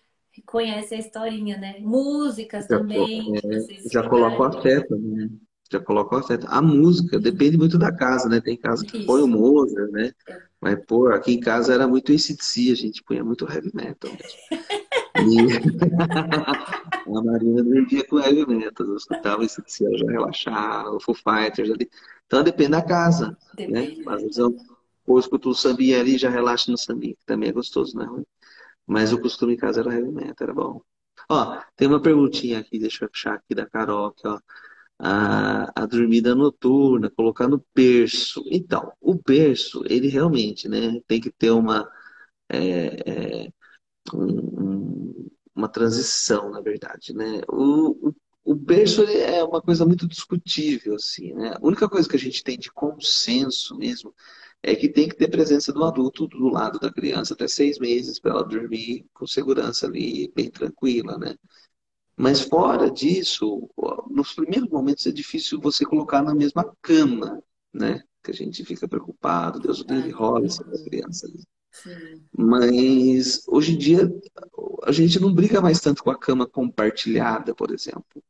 conhece a historinha, né? Músicas já, também. É, já colocou afeto, né? Já colocou afeto. A música depende muito da casa, né? Tem casa que Isso. põe o Mozart, né? É. Mas, pô, aqui em casa era muito ACDC, a gente punha muito heavy metal. E a Marina dormia com heavy metal, eu escutava isso que já relaxar, o Foo Fighters ali. Então depende da casa, depende. né? Às vezes eu ou escuto o sambinha ali já relaxa no sambinha, que também é gostoso, não é ruim. Mas o costume em casa era heavy metal, era bom. Ó, tem uma perguntinha aqui, deixa eu achar aqui da Carol, aqui, ó. A, a dormida noturna, colocar no berço. Então, o berço, ele realmente, né, tem que ter uma... É, é, um, uma transição, na verdade, né? O, o, o berço é uma coisa muito discutível, assim, né? A única coisa que a gente tem de consenso mesmo é que tem que ter presença do adulto do lado da criança até seis meses para ela dormir com segurança ali, bem tranquila, né? Mas fora disso, nos primeiros momentos é difícil você colocar na mesma cama, né? Que a gente fica preocupado, Deus o livre, rola essa criança ali. Mas hoje em dia a gente não briga mais tanto com a cama compartilhada, por exemplo.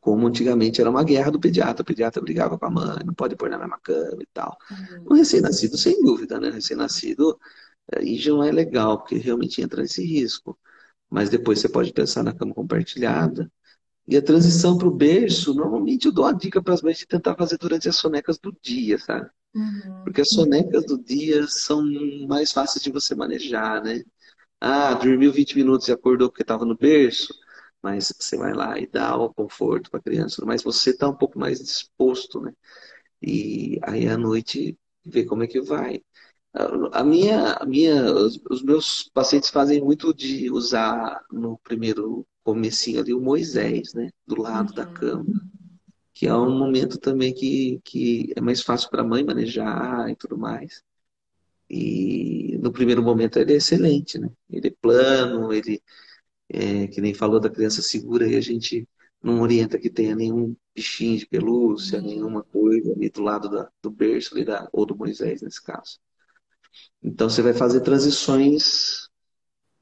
Como antigamente era uma guerra do pediatra. O pediatra brigava com a mãe, não pode pôr na mesma cama e tal. Uhum. O recém-nascido, sem dúvida, né? Recém-nascido, aí já não é legal, porque realmente entra nesse risco. Mas depois você pode pensar na cama compartilhada. E a transição para o berço, normalmente eu dou uma dica para as mães de tentar fazer durante as sonecas do dia, sabe? Uhum. Porque as sonecas do dia são mais fáceis de você manejar, né? Ah, dormiu 20 minutos e acordou porque estava no berço, mas você vai lá e dá o conforto para a criança, mas você está um pouco mais disposto, né? E aí à noite ver como é que vai. A minha, a minha, os, os meus pacientes fazem muito de usar no primeiro comecinho ali o Moisés, né? Do lado uhum. da cama que é um momento também que, que é mais fácil para a mãe manejar e tudo mais. E no primeiro momento ele é excelente, né? Ele é plano, ele, é, que nem falou da criança segura, e a gente não orienta que tenha nenhum bichinho de pelúcia, uhum. nenhuma coisa ali do lado da, do berço, ali da, ou do Moisés, nesse caso. Então você vai fazer transições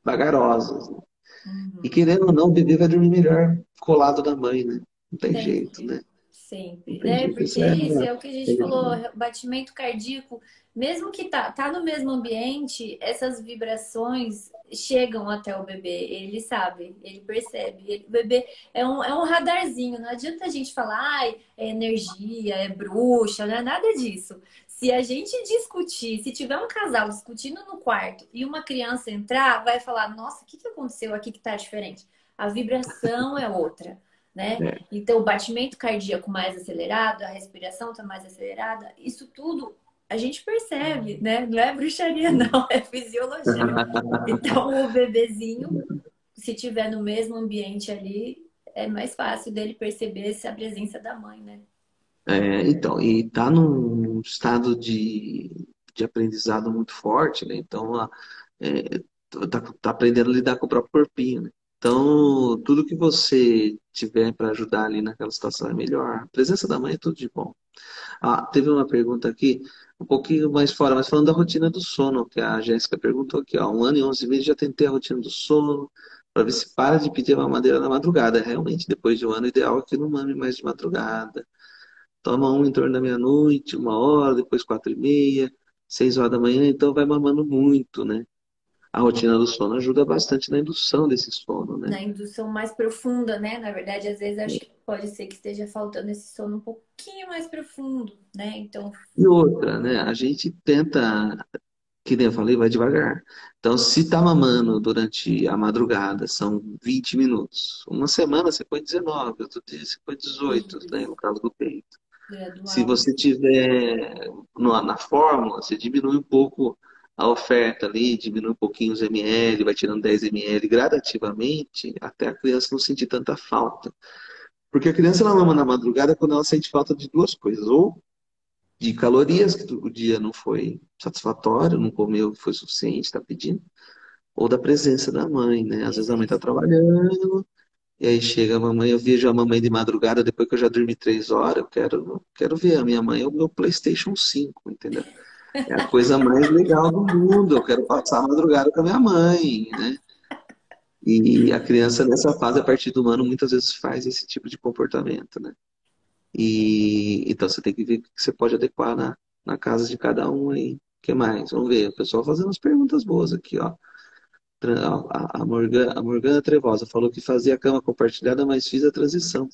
vagarosas. Né? Uhum. E querendo ou não, o bebê vai dormir melhor colado da mãe, né? Não tem jeito, né? Sempre, né? Porque isso é, é o que a gente falou, batimento cardíaco, mesmo que tá, tá no mesmo ambiente, essas vibrações chegam até o bebê, ele sabe, ele percebe. Ele, o bebê é um, é um radarzinho, não adianta a gente falar, ai, é energia, é bruxa, não é nada disso. Se a gente discutir, se tiver um casal discutindo no quarto e uma criança entrar, vai falar, nossa, o que, que aconteceu aqui que tá diferente? A vibração é outra né? É. Então, o batimento cardíaco mais acelerado, a respiração está mais acelerada, isso tudo a gente percebe, né? Não é bruxaria, não, é fisiologia. Então, o bebezinho, se tiver no mesmo ambiente ali, é mais fácil dele perceber essa presença da mãe, né? É, então, e tá num estado de, de aprendizado muito forte, né? Então, é, tá, tá aprendendo a lidar com o próprio corpinho, né? Então, tudo que você tiver para ajudar ali naquela situação é melhor. A presença da mãe é tudo de bom. Ah, teve uma pergunta aqui, um pouquinho mais fora, mas falando da rotina do sono, que a Jéssica perguntou aqui, ó, um ano e onze meses já tentei a rotina do sono, para ver se para de pedir mamadeira na madrugada. Realmente, depois de um ano, ideal é que não mame mais de madrugada. Toma um em torno da meia-noite, uma hora, depois quatro e meia, seis horas da manhã, então vai mamando muito, né? a rotina do sono ajuda bastante na indução desse sono, né? Na indução mais profunda, né? Na verdade, às vezes acho que pode ser que esteja faltando esse sono um pouquinho mais profundo, né? Então. E outra, né? A gente tenta, que nem eu falei, vai devagar. Então, se tá mamando durante a madrugada, são 20 minutos. Uma semana você põe 19, outro dia você põe 18, né? No caso do peito. Gradual. Se você tiver na fórmula, você diminui um pouco a oferta ali, diminui um pouquinho os ml, vai tirando 10 ml gradativamente, até a criança não sentir tanta falta. Porque a criança ela mama na madrugada quando ela sente falta de duas coisas, ou de calorias, que o dia não foi satisfatório, não comeu foi suficiente, está pedindo, ou da presença da mãe, né? Às vezes a mãe está trabalhando, e aí chega a mamãe, eu vejo a mamãe de madrugada, depois que eu já dormi três horas, eu quero, quero ver a minha mãe, o meu Playstation 5, entendeu? É a coisa mais legal do mundo. Eu quero passar a madrugada com a minha mãe, né? E a criança nessa fase, a partir do ano, muitas vezes faz esse tipo de comportamento, né? E então você tem que ver o que você pode adequar na, na casa de cada um aí. O que mais? Vamos ver. O pessoal fazendo umas perguntas boas aqui, ó. A, a, Morgana, a Morgana Trevosa falou que fazia a cama compartilhada, mas fiz a transição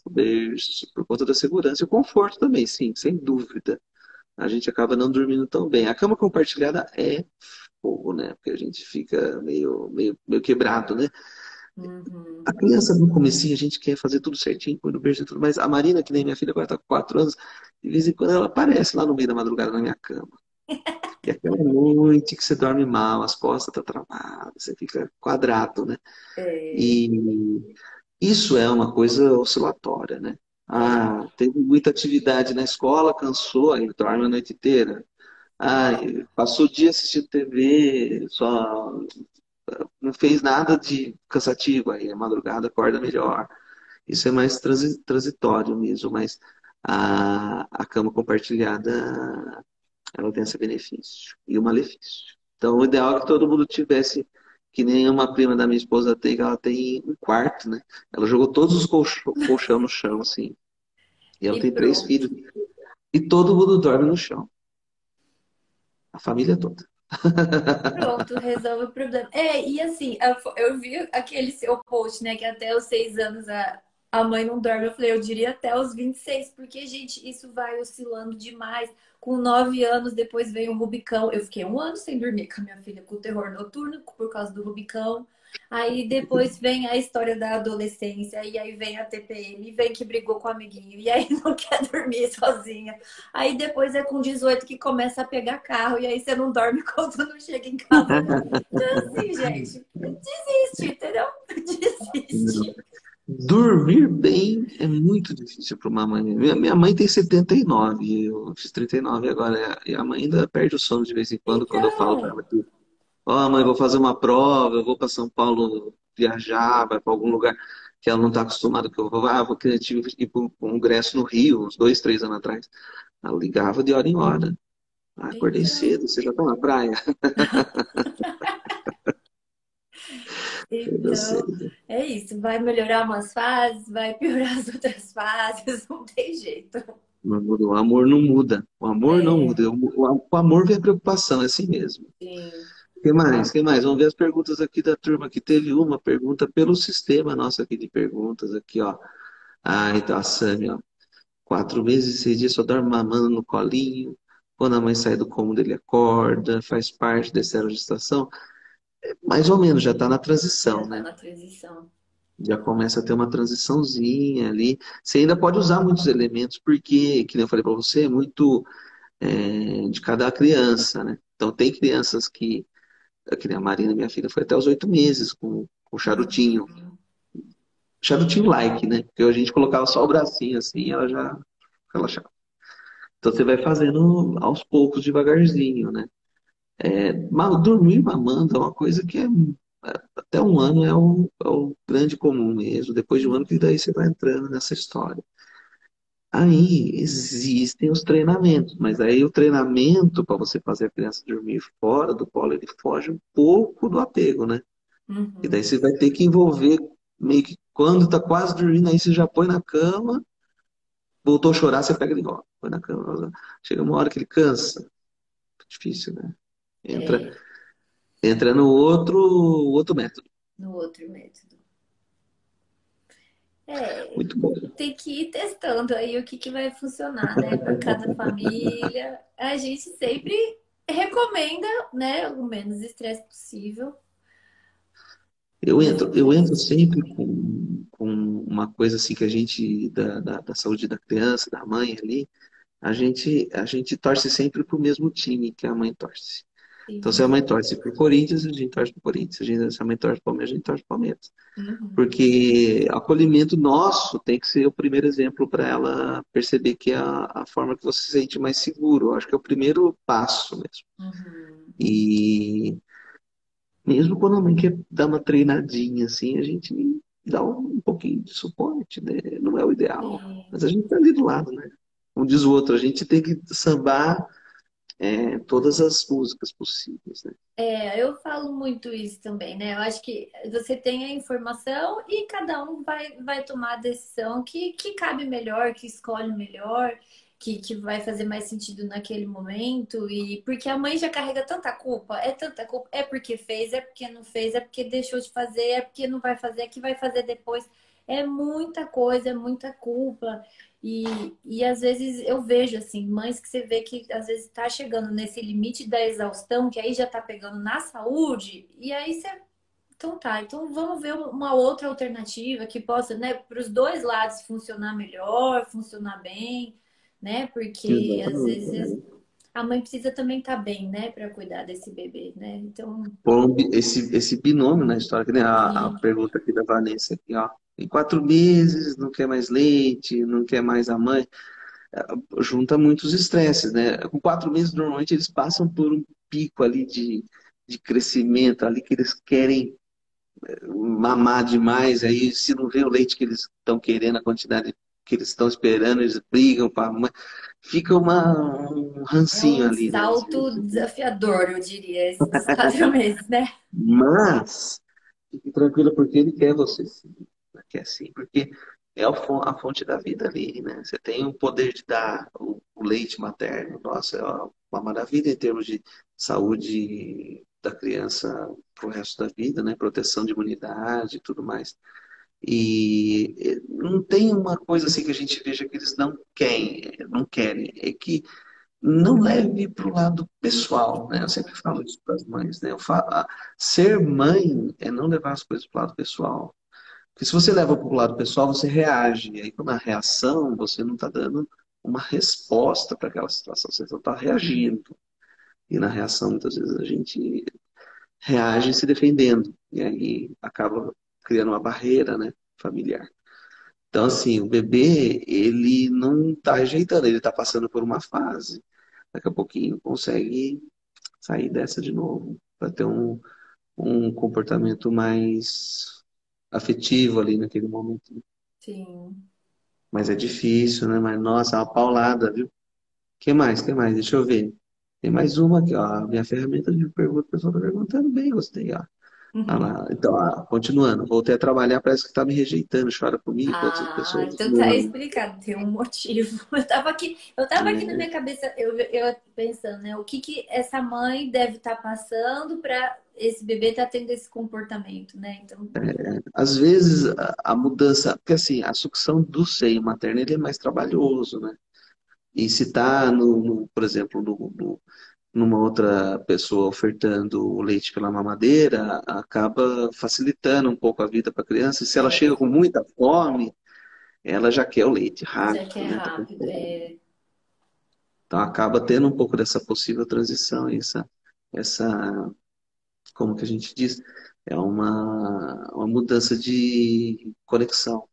por conta da segurança e o conforto também, sim, sem dúvida a gente acaba não dormindo tão bem. A cama compartilhada é fogo, né? Porque a gente fica meio, meio, meio quebrado, né? Uhum. A criança no começo a gente quer fazer tudo certinho, põe no berço e tudo, mas a Marina, que nem minha filha, agora tá com 4 anos, de vez em quando ela aparece lá no meio da madrugada na minha cama. E aquela noite que você dorme mal, as costas estão tá travadas, você fica quadrado, né? É. E isso é uma coisa oscilatória, né? Ah, teve muita atividade na escola, cansou, aí dorme a noite inteira. Ah, passou o dia assistindo TV, só não fez nada de cansativo, aí a madrugada acorda melhor. Isso é mais transitório mesmo, mas a, a cama compartilhada ela tem esse benefício e o malefício. Então, o ideal é que todo mundo tivesse, que nem uma prima da minha esposa tem, que ela tem um quarto, né? Ela jogou todos os colchão, colchão no chão, assim. E ela e tem pronto. três filhos. E todo mundo dorme no chão. A família toda. Pronto, resolve o problema. É, e assim, eu vi aquele seu post, né? Que até os seis anos a, a mãe não dorme. Eu falei, eu diria até os 26, porque, gente, isso vai oscilando demais. Com nove anos, depois veio o Rubicão. Eu fiquei um ano sem dormir com a minha filha, com o terror noturno, por causa do Rubicão. Aí depois vem a história da adolescência, e aí vem a TPM, e vem que brigou com o amiguinho, e aí não quer dormir sozinha. Aí depois é com 18 que começa a pegar carro, e aí você não dorme quando não chega em casa. Então, assim, gente, desiste, entendeu? Desiste. Dormir bem é muito difícil para uma mãe. Minha mãe tem 79, eu fiz 39 agora, e a mãe ainda perde o sono de vez em quando, então... quando eu falo para ela que Ó, oh, mãe, vou fazer uma prova, eu vou para São Paulo viajar, vai para algum lugar que ela não está acostumada, que eu vou, ah, vou querer ir para um congresso no Rio, uns dois, três anos atrás. Ela ligava de hora em hora. Ah, acordei então... cedo, você já está na praia. Então, é isso, vai melhorar umas fases, vai piorar as outras fases, não tem jeito. O amor não muda, o amor é. não muda, o amor vem a preocupação, é assim mesmo. Sim que mais? que mais? Vamos ver as perguntas aqui da turma, que teve uma pergunta pelo sistema nosso aqui de perguntas, aqui, ó. Ah, então a Sami, ó. Quatro meses e seis dias só dorme mamando no colinho. Quando a mãe sai do cômodo, ele acorda, faz parte dessa gestação. É, mais ou menos, já está na transição, já tá né? na transição. Já começa a ter uma transiçãozinha ali. Você ainda pode usar muitos elementos, porque, que eu falei para você, é muito é, de cada criança, né? Então, tem crianças que nem a Marina, minha filha, foi até os oito meses com, com charutinho. Charutinho like, né? Porque a gente colocava só o bracinho assim, ela já relaxava. Então você vai fazendo aos poucos, devagarzinho, né? É, dormir mamando é uma coisa que é, até um ano é o, é o grande comum mesmo. Depois de um ano que daí você vai entrando nessa história. Aí existem os treinamentos, mas aí o treinamento para você fazer a criança dormir fora do colo, ele foge um pouco do apego, né? Uhum. E daí você vai ter que envolver meio que quando tá quase dormindo, aí você já põe na cama, voltou a chorar, você pega ele volta, põe na cama. Chega uma hora que ele cansa. Difícil, né? Entra, é. entra no outro, outro método. No outro método. É, Muito bom. Tem que ir testando aí o que, que vai funcionar, né, para cada família. A gente sempre recomenda, né, o menos estresse possível. Eu entro, eu entro sempre com, com uma coisa assim que a gente, da, da, da saúde da criança, da mãe ali, a gente, a gente torce sempre para o mesmo time que a mãe torce. Então, se a mãe torce pro Corinthians, a gente torce pro Corinthians. Se a mãe torce pro Palmeiras, a gente torce pro Palmeiras. Uhum. Porque acolhimento nosso tem que ser o primeiro exemplo para ela perceber que é a, a, forma que você se sente mais seguro. Eu acho que é o primeiro passo mesmo. Uhum. E mesmo quando a mãe quer dar uma treinadinha assim, a gente dá um, um pouquinho de suporte, né? Não é o ideal. É. Mas a gente tá ali do lado, né? Um diz o outro, a gente tem que sambar é, todas as músicas possíveis, né? É, eu falo muito isso também, né? Eu acho que você tem a informação e cada um vai, vai tomar a decisão que, que cabe melhor, que escolhe melhor, que, que vai fazer mais sentido naquele momento. E porque a mãe já carrega tanta culpa, é tanta culpa, é porque fez, é porque não fez, é porque deixou de fazer, é porque não vai fazer, é que vai fazer depois. É muita coisa, é muita culpa. E, e às vezes eu vejo assim, mães que você vê que às vezes está chegando nesse limite da exaustão, que aí já está pegando na saúde, e aí você. Então tá, então vamos ver uma outra alternativa que possa, né, para os dois lados funcionar melhor, funcionar bem, né? Porque Exatamente. às vezes a mãe precisa também estar tá bem, né, para cuidar desse bebê, né? Então. Bom, esse, esse binômio na história, que nem a, a pergunta aqui da Vanessa aqui, ó em quatro meses, não quer mais leite, não quer mais a mãe. É, junta muitos estresses, né? Com quatro meses, normalmente, eles passam por um pico ali de, de crescimento, ali que eles querem é, mamar demais, aí se não vê o leite que eles estão querendo, a quantidade que eles estão esperando, eles brigam para fica uma, um rancinho é um ali. Né? Salto né? desafiador, eu diria, esses quatro meses, né? Mas fique tranquila porque ele quer você sim. Quer sim, porque é a fonte da vida ali, né? Você tem o poder de dar o, leite materno, nossa, é uma maravilha em termos de saúde da criança para o resto da vida, né? Proteção de imunidade e tudo mais. E não tem uma coisa assim que a gente veja que eles não querem, não querem. É que não leve para o lado pessoal, né? Eu sempre falo isso para as mães, né? Falo, ser mãe é não levar as coisas para o lado pessoal. Porque se você leva para o lado pessoal, você reage. E aí, na reação, você não está dando uma resposta para aquela situação, você só está reagindo. E na reação, muitas vezes, a gente reage se defendendo. E aí acaba criando uma barreira né, familiar. Então, assim, o bebê, ele não está rejeitando, ele está passando por uma fase. Daqui a pouquinho consegue sair dessa de novo, para ter um, um comportamento mais afetivo ali naquele momento. Sim. Mas é difícil, né? Mas, nossa, é uma paulada, viu? que mais? que mais? Deixa eu ver. Tem mais uma aqui, ó. A minha ferramenta de pergunta, o pessoal está perguntando bem, gostei, ó. Uhum. Ah, então, ah, continuando, voltei a trabalhar, parece que está me rejeitando, chora comigo, ah, outras pessoas. Então tá explicado, tem um motivo. Eu estava aqui, eu tava aqui na minha cabeça, eu, eu pensando, né? O que, que essa mãe deve estar tá passando para esse bebê estar tá tendo esse comportamento, né? Então... É, às vezes a, a, mudança, porque assim, a sucção do seio materno ele é mais trabalhoso, né? E se está, no, no, por exemplo, no, no numa outra pessoa ofertando o leite pela mamadeira, acaba facilitando um pouco a vida para a criança. E se ela chega com muita fome, ela já quer o leite rápido. Já quer né? Tá rápido, é. Então acaba tendo um pouco dessa possível transição, essa, essa como que a gente diz, é uma, uma mudança de conexão.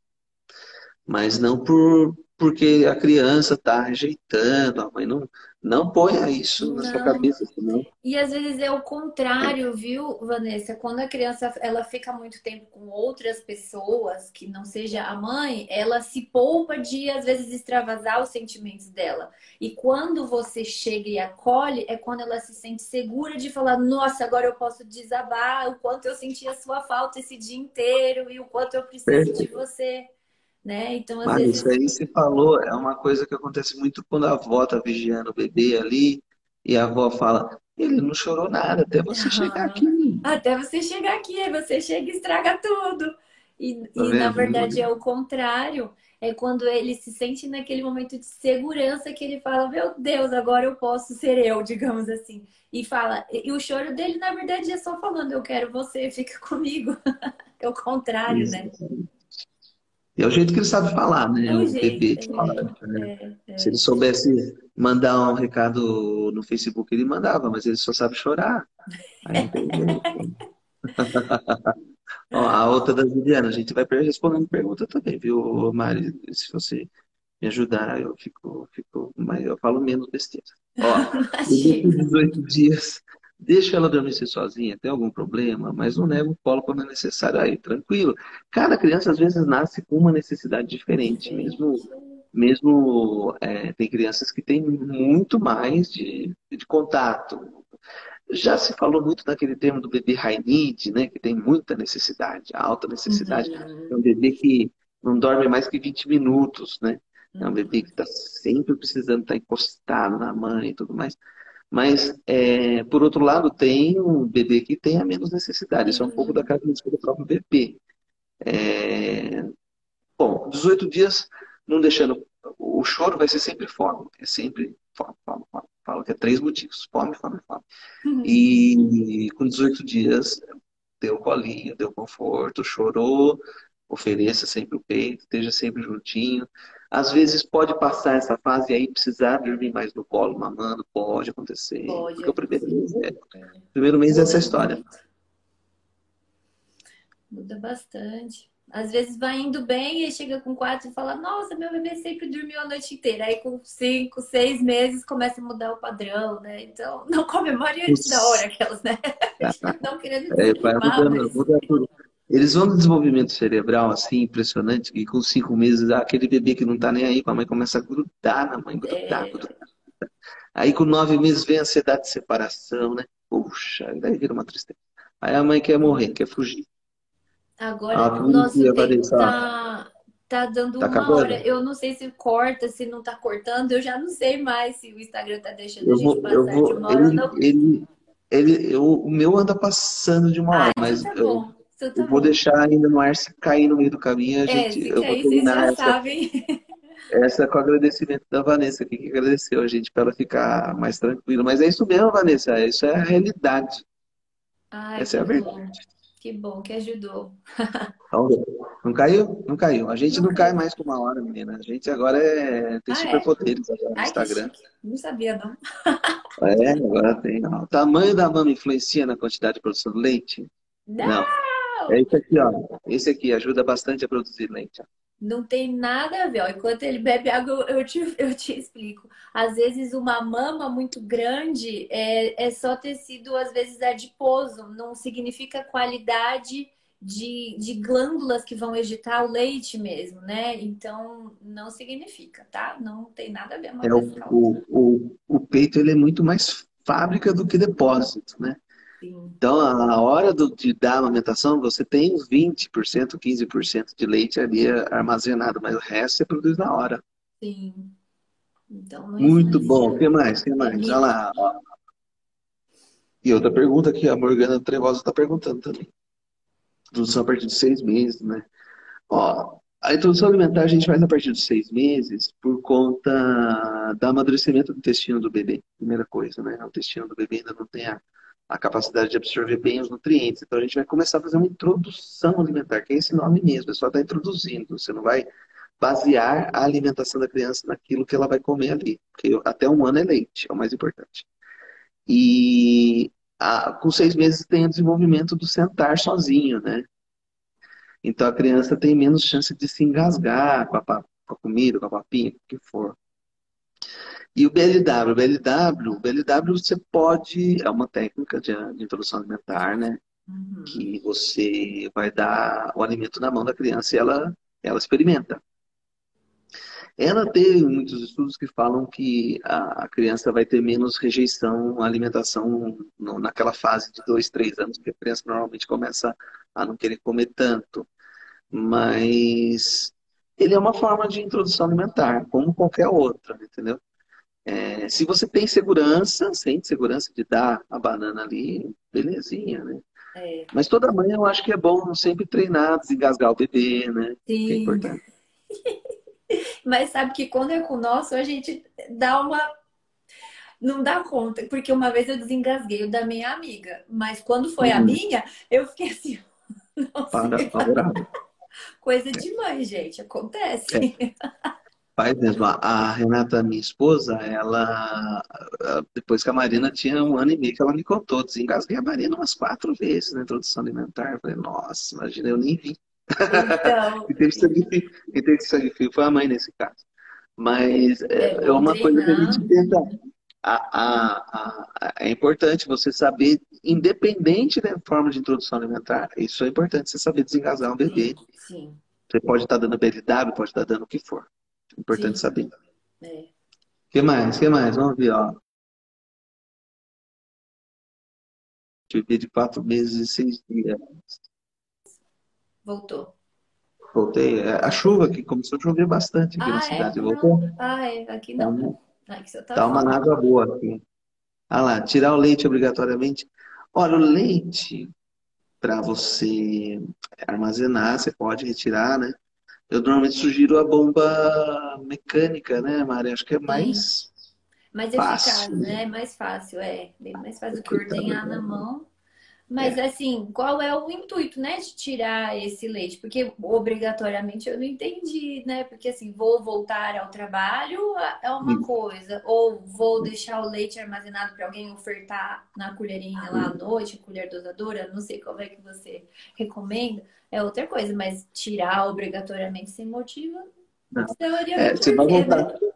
Mas não por, porque a criança está rejeitando, a mãe não, não ponha isso na sua cabeça, senão. E às vezes é o contrário, viu, Vanessa? Quando a criança ela fica muito tempo com outras pessoas, que não seja a mãe, ela se poupa de às vezes extravasar os sentimentos dela. E quando você chega e acolhe, é quando ela se sente segura de falar: Nossa, agora eu posso desabar o quanto eu senti a sua falta esse dia inteiro e o quanto eu preciso Perfeito. de você. Né? Então, às Mas vezes... isso aí você falou, é uma coisa que acontece muito quando a avó está vigiando o bebê ali e a avó fala, ele não chorou nada até você uhum. chegar aqui. Até você chegar aqui, aí você chega e estraga tudo. E, tá e na verdade é o contrário. É quando ele se sente naquele momento de segurança que ele fala, meu Deus, agora eu posso ser eu, digamos assim. E fala, e o choro dele, na verdade, é só falando, eu quero você, fica comigo. é o contrário, Isso. né? É o jeito que ele sabe falar, né? É o, o é, fala, né? é, é. Se ele soubesse mandar um recado no Facebook, ele mandava, mas ele só sabe chorar. Aí não tem jeito. Ó, a outra da Juliana, a gente vai respondendo pergunta também, viu, Mari? Se você me ajudar, eu fico, fico mas eu falo menos besteira. Ó, 18 dias Deixa ela dormir sozinha, tem algum problema, mas não leva o colo quando é necessário. Aí, tranquilo. Cada criança, às vezes, nasce com uma necessidade diferente. Mesmo, mesmo é, tem crianças que têm muito mais de, de contato. Já se falou muito naquele termo do bebê high need, né? Que tem muita necessidade, alta necessidade. Uhum. É um bebê que não dorme mais que 20 minutos, né? É um bebê que está sempre precisando estar tá encostado na mãe e tudo mais. Mas, é, por outro lado, tem um bebê que tem a menos necessidade. Isso é um pouco da característica do próprio bebê. É, bom, 18 dias, não deixando. O choro vai ser sempre fome. É sempre fome, fome, fome. Falo que é três motivos: fome, fome, fome. Uhum. E com 18 dias, deu colinho, deu conforto, chorou, ofereça sempre o peito, esteja sempre juntinho. Às vezes pode passar essa fase aí precisar dormir mais no colo, mamando, pode acontecer. Pode. Porque o primeiro mês é, o primeiro mês é essa história. Muda bastante. Às vezes vai indo bem e chega com quatro e fala, nossa, meu bebê sempre dormiu a noite inteira. Aí com cinco, seis meses começa a mudar o padrão, né? Então, não comemore antes da hora aquelas, né? não querendo é, vai mudando, mas... muda tudo. Eles vão no desenvolvimento cerebral assim, impressionante, que com cinco meses, aquele bebê que não tá nem aí, a mãe começa a grudar na mãe, grudar, é... grudar. Aí com nove meses vem a ansiedade de separação, né? Puxa, daí vira uma tristeza. Aí a mãe quer morrer, quer fugir. Agora, o nosso tempo tá, tá dando tá uma acabando. hora. Eu não sei se corta, se não tá cortando. Eu já não sei mais se o Instagram tá deixando eu a gente vou, passar vou, de uma hora ele, não. Ele, ele, eu, o meu anda passando de uma hora, ah, mas tá eu, eu tá vou deixar ainda no ar se cair no meio do caminho. A é, gente, é, eu vou terminar essa, sabem. essa com o agradecimento da Vanessa, que agradeceu a gente para ela ficar mais tranquila. Mas é isso mesmo, Vanessa, isso é a realidade. Ai, essa é a verdade. Que bom que ajudou. Não caiu? Não caiu. A gente não, não cai mais com uma hora, menina. A gente agora é... tem ah, é? superpoderes é? no Ai, Instagram. Não sabia, não. É, agora tem. O tamanho da mama influencia na quantidade de produção de leite? Não. não. É esse aqui, ó. Esse aqui ajuda bastante a produzir leite. Não tem nada a ver. Ó. Enquanto ele bebe água, eu te, eu te explico. Às vezes, uma mama muito grande é, é só tecido, às vezes, adiposo. Não significa qualidade de, de glândulas que vão ejetar o leite mesmo, né? Então, não significa, tá? Não tem nada a ver. É, o, o, o, o peito ele é muito mais fábrica do que depósito, né? Então, a hora do, de dar a amamentação, você tem uns 20%, 15% de leite ali armazenado, mas o resto você produz na hora. Sim. Então, Muito bom. O que mais? O que mais? Olha lá. Ó. E outra pergunta aqui, a Morgana Trevosa está perguntando também. Introdução a partir de seis meses, né? Ó, a introdução alimentar a gente faz a partir de seis meses por conta do amadurecimento do intestino do bebê. Primeira coisa, né? O intestino do bebê ainda não tem a a capacidade de absorver bem os nutrientes. Então a gente vai começar a fazer uma introdução alimentar, que é esse nome mesmo, é só está introduzindo. Você não vai basear a alimentação da criança naquilo que ela vai comer ali. Porque até um ano é leite, é o mais importante. E a, com seis meses tem o desenvolvimento do sentar sozinho, né? Então a criança tem menos chance de se engasgar com a, com a comida, com a papinha, o que for. E o BLW, o BLW, o BLW você pode, é uma técnica de, de introdução alimentar, né? Uhum. Que você vai dar o alimento na mão da criança e ela, ela experimenta. Ela tem muitos estudos que falam que a criança vai ter menos rejeição à alimentação no, naquela fase de dois, três anos, que a criança normalmente começa a não querer comer tanto. Mas ele é uma forma de introdução alimentar, como qualquer outra, entendeu? É, se você tem segurança, sente segurança de dar a banana ali, belezinha, né? É. Mas toda mãe eu acho que é bom sempre treinar, desengasgar o bebê, né? Sim. Que é importante. Mas sabe que quando é com o nosso, a gente dá uma. Não dá conta, porque uma vez eu desengasguei o da minha amiga, mas quando foi uhum. a minha, eu fiquei assim. Nossa, Para, Coisa de mãe, gente, acontece. É. Faz mesmo. A Renata, minha esposa, ela, depois que a Marina tinha um ano e meio que ela me contou, desengasguei a Marina umas quatro vezes na introdução alimentar. Eu falei, nossa, imagina, eu nem vi. Então... quem, teve sangue frio, quem teve sangue frio foi a mãe nesse caso. Mas é, é, é uma coisa que a gente tenta. A, a, a, é importante você saber, independente da forma de introdução alimentar, isso é importante, você saber desengasgar um bebê. Sim, sim. Você pode estar dando BLW, pode estar dando o que for. Importante Sim. saber. É. que mais? que mais? Vamos ver, ó. Bebê de quatro meses e seis dias. Voltou. Voltei. É, a chuva que começou a chover bastante aqui ah, na é? cidade. Voltou? Ah, é. Aqui não. Tá, aqui tá, tá uma água boa aqui. Ah lá, tirar o leite obrigatoriamente. Olha, o leite, para você armazenar, você pode retirar, né? Eu normalmente sugiro a bomba mecânica, né, Mari? Acho que é mais. Mais eficaz, né? Mais fácil, é. Bem mais fácil do que ordenhar na mão. Mas é. assim, qual é o intuito, né, de tirar esse leite? Porque obrigatoriamente eu não entendi, né? Porque assim, vou voltar ao trabalho é uma hum. coisa, ou vou deixar o leite armazenado para alguém ofertar na colherinha lá à noite, colher dosadora, não sei qual é que você recomenda, é outra coisa, mas tirar obrigatoriamente sem motivo, não. teoria é, você vai voltar. Né?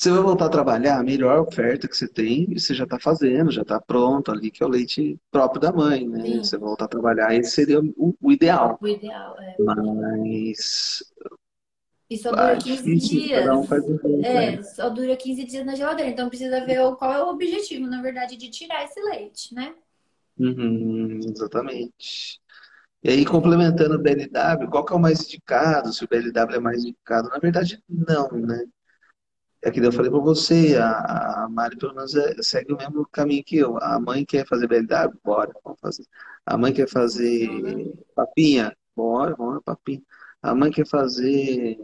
Você vai voltar a trabalhar, a melhor oferta que você tem, você já está fazendo, já está pronto ali, que é o leite próprio da mãe, né? Sim. Você voltar a trabalhar, esse seria o, o ideal. O ideal, é. Mas E só dura é 15 difícil, dias. um jeito, É, né? só dura 15 dias na geladeira. Então precisa ver qual é o objetivo, na verdade, de tirar esse leite, né? Uhum, exatamente. E aí, complementando o BLW, qual que é o mais indicado? Se o BLW é mais indicado? Na verdade, não, né? É que eu falei para você, a, a Mari pelo menos é- segue o mesmo caminho que eu. A mãe quer fazer BLW? Bora, vamos fazer. A mãe quer fazer papinha? Bora, vamos papinha. A mãe quer fazer,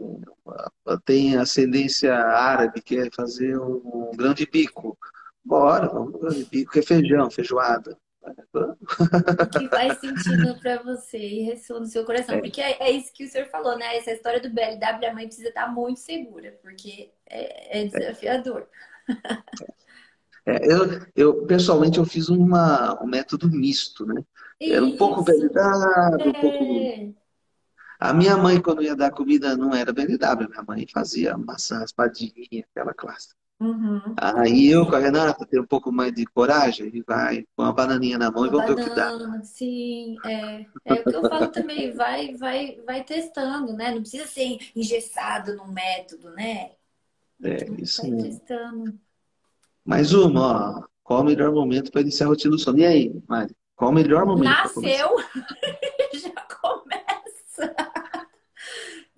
tem ascendência árabe, quer fazer um grão de bico? Bora, vamos no grão de bico, que é feijão, feijoada. O que faz sentido pra você e ressoa no seu coração. É. Porque é, é isso que o senhor falou, né? Essa história do BLW, a mãe precisa estar muito segura, porque é, é desafiador. É, eu, eu, pessoalmente, eu fiz uma, um método misto, né? Era um pouco Isso, BLW, um pouco é. A minha mãe, quando ia dar comida, não era BLW. Minha mãe fazia maçã raspadinha, aquela classe. Uhum. Aí eu com a Renata tem um pouco mais de coragem e vai com a bananinha na mão e Uma vamos ver o que dá. sim, é. É o que eu falo também, vai, vai, vai testando, né? Não precisa ser engessado num método, né? É, isso Vai mesmo. testando. Mais uma, ó. Qual o melhor momento para iniciar a rotina do sono? E aí, Mari? Qual o melhor momento? Nasceu, já começa.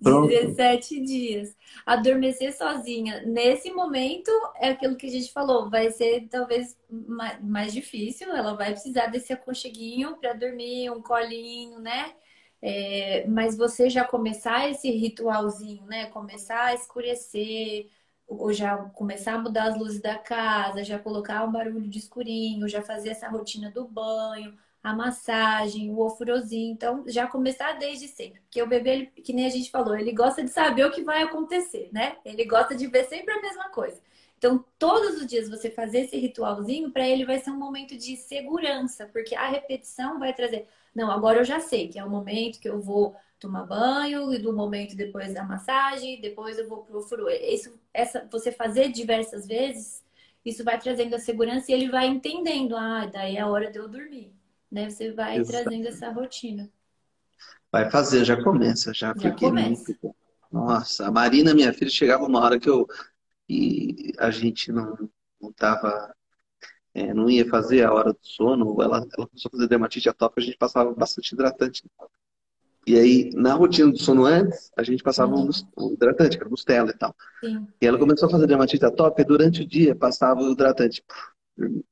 Pronto. 17 dias. Adormecer sozinha. Nesse momento, é aquilo que a gente falou, vai ser talvez ma- mais difícil. Ela vai precisar desse aconcheguinho para dormir, um colinho, né? É, mas você já começar esse ritualzinho, né? Começar a escurecer, ou já começar a mudar as luzes da casa, já colocar um barulho de escurinho, já fazer essa rotina do banho, a massagem, o ofurôzinho. Então, já começar desde sempre. Porque o bebê, ele- que nem a gente falou, ele gosta de saber o que vai acontecer, né? Ele gosta de ver sempre a mesma coisa. Então, todos os dias você fazer esse ritualzinho, para ele vai ser um momento de segurança, porque a repetição vai trazer. Não, agora eu já sei que é o momento que eu vou tomar banho, e do momento depois da massagem, depois eu vou pro ofurô. Isso, essa, você fazer diversas vezes, isso vai trazendo a segurança e ele vai entendendo, ah, daí é a hora de eu dormir. Né? Você vai trazendo essa rotina. Vai fazer, já começa, já, Já porque começa. muito. Nossa, a Marina, minha filha, chegava uma hora que eu e a gente não não tava, é, não ia fazer a hora do sono, ela, ela começou a fazer dermatite atópica, a gente passava bastante hidratante. E aí, na rotina do sono antes, a gente passava um, um hidratante, que era Nutella e tal. Sim, E ela começou a fazer dermatite atópica e durante o dia passava o hidratante.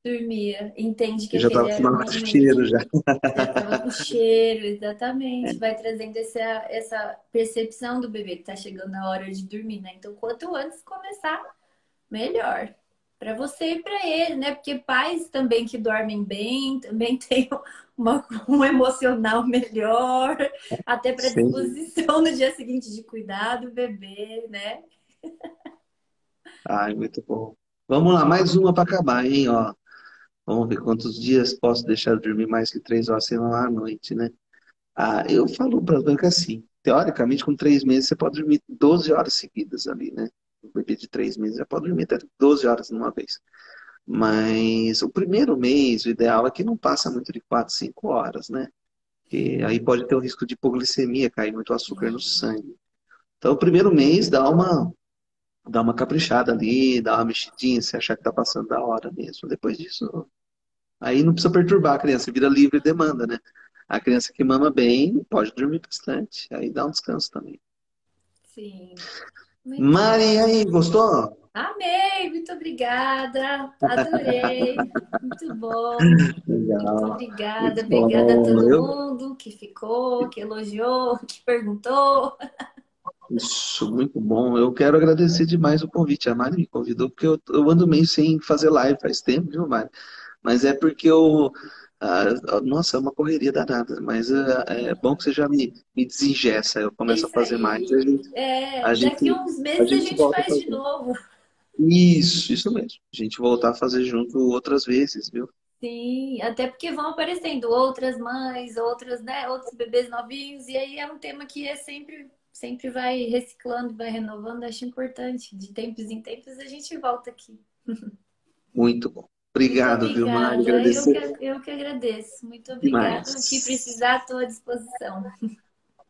Dormia. Entende que já aquele tava era o acostumado com momento. cheiro já. Já com cheiro, exatamente. Vai trazendo essa, essa percepção do bebê que tá chegando a hora de dormir, né? Então, quanto antes começar, melhor. Pra você e pra ele, né? Porque pais também que dormem bem, também têm uma, um emocional melhor, até Sim. disposição no dia seguinte de cuidar do bebê, né? Ai, muito bom. Vamos lá, mais uma para acabar, hein? Ó, vamos ver quantos dias posso deixar de dormir mais que três horas sem à noite, né? Ah, eu falo para que assim, teoricamente, com três meses você pode dormir 12 horas seguidas ali, né? Um bebê de três meses já pode dormir até 12 horas numa vez. Mas o primeiro mês, o ideal é que não passa muito de 4, 5 horas, né? Porque aí pode ter o risco de hipoglicemia, cair muito açúcar no sangue. Então, o primeiro mês dá uma, dá uma caprichada ali, dá uma mexidinha, se achar que tá passando da hora mesmo. Depois disso, aí não precisa perturbar a criança, vira livre demanda, né? A criança que mama bem pode dormir bastante, aí dá um descanso também. Sim. Muito Mari, aí, gostou? Amei, muito obrigada. Adorei. Muito bom. Muito Legal. obrigada. Muito Obrigada a bom. todo Eu- mundo que ficou, que elogiou, que perguntou. Isso, muito bom. Eu quero agradecer demais o convite. A Mari me convidou, porque eu, eu ando meio sem fazer live faz tempo, viu, Mari? Mas é porque eu. ah, nossa, é uma correria danada, mas ah, é bom que você já me, me desingessa. Eu começo a fazer aí. mais. A gente- É, A gente- daqui uns meses a a gente gente volta a faz de novo. Isso, isso mesmo. A gente voltar a fazer junto outras vezes, viu? Sim, até porque vão aparecendo outras mães, outras, né, outros bebês novinhos, e aí é um tema que é sempre, sempre vai reciclando, vai renovando, acho importante. De tempos em tempos a gente volta aqui. Muito bom. Obrigado, Muito viu, Mari? obrigada. Eu Agradecer. que, eu que agradeço. Muito obrigada. Se precisar, estou à disposição.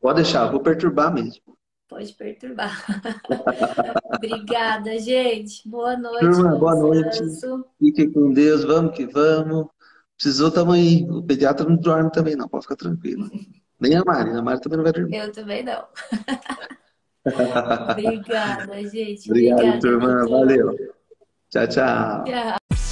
Pode deixar, vou perturbar mesmo. Pode perturbar. Obrigada, gente. Boa noite. Turma, boa noite. Fiquem com Deus, vamos que vamos. Precisou, tamo aí. O pediatra não dorme também, não, pode ficar tranquilo. Nem a Mari, a Mari também não vai dormir. Eu também não. Obrigada, gente. Obrigado, Obrigada, turma. Valeu. Tchau, tchau. Tchau.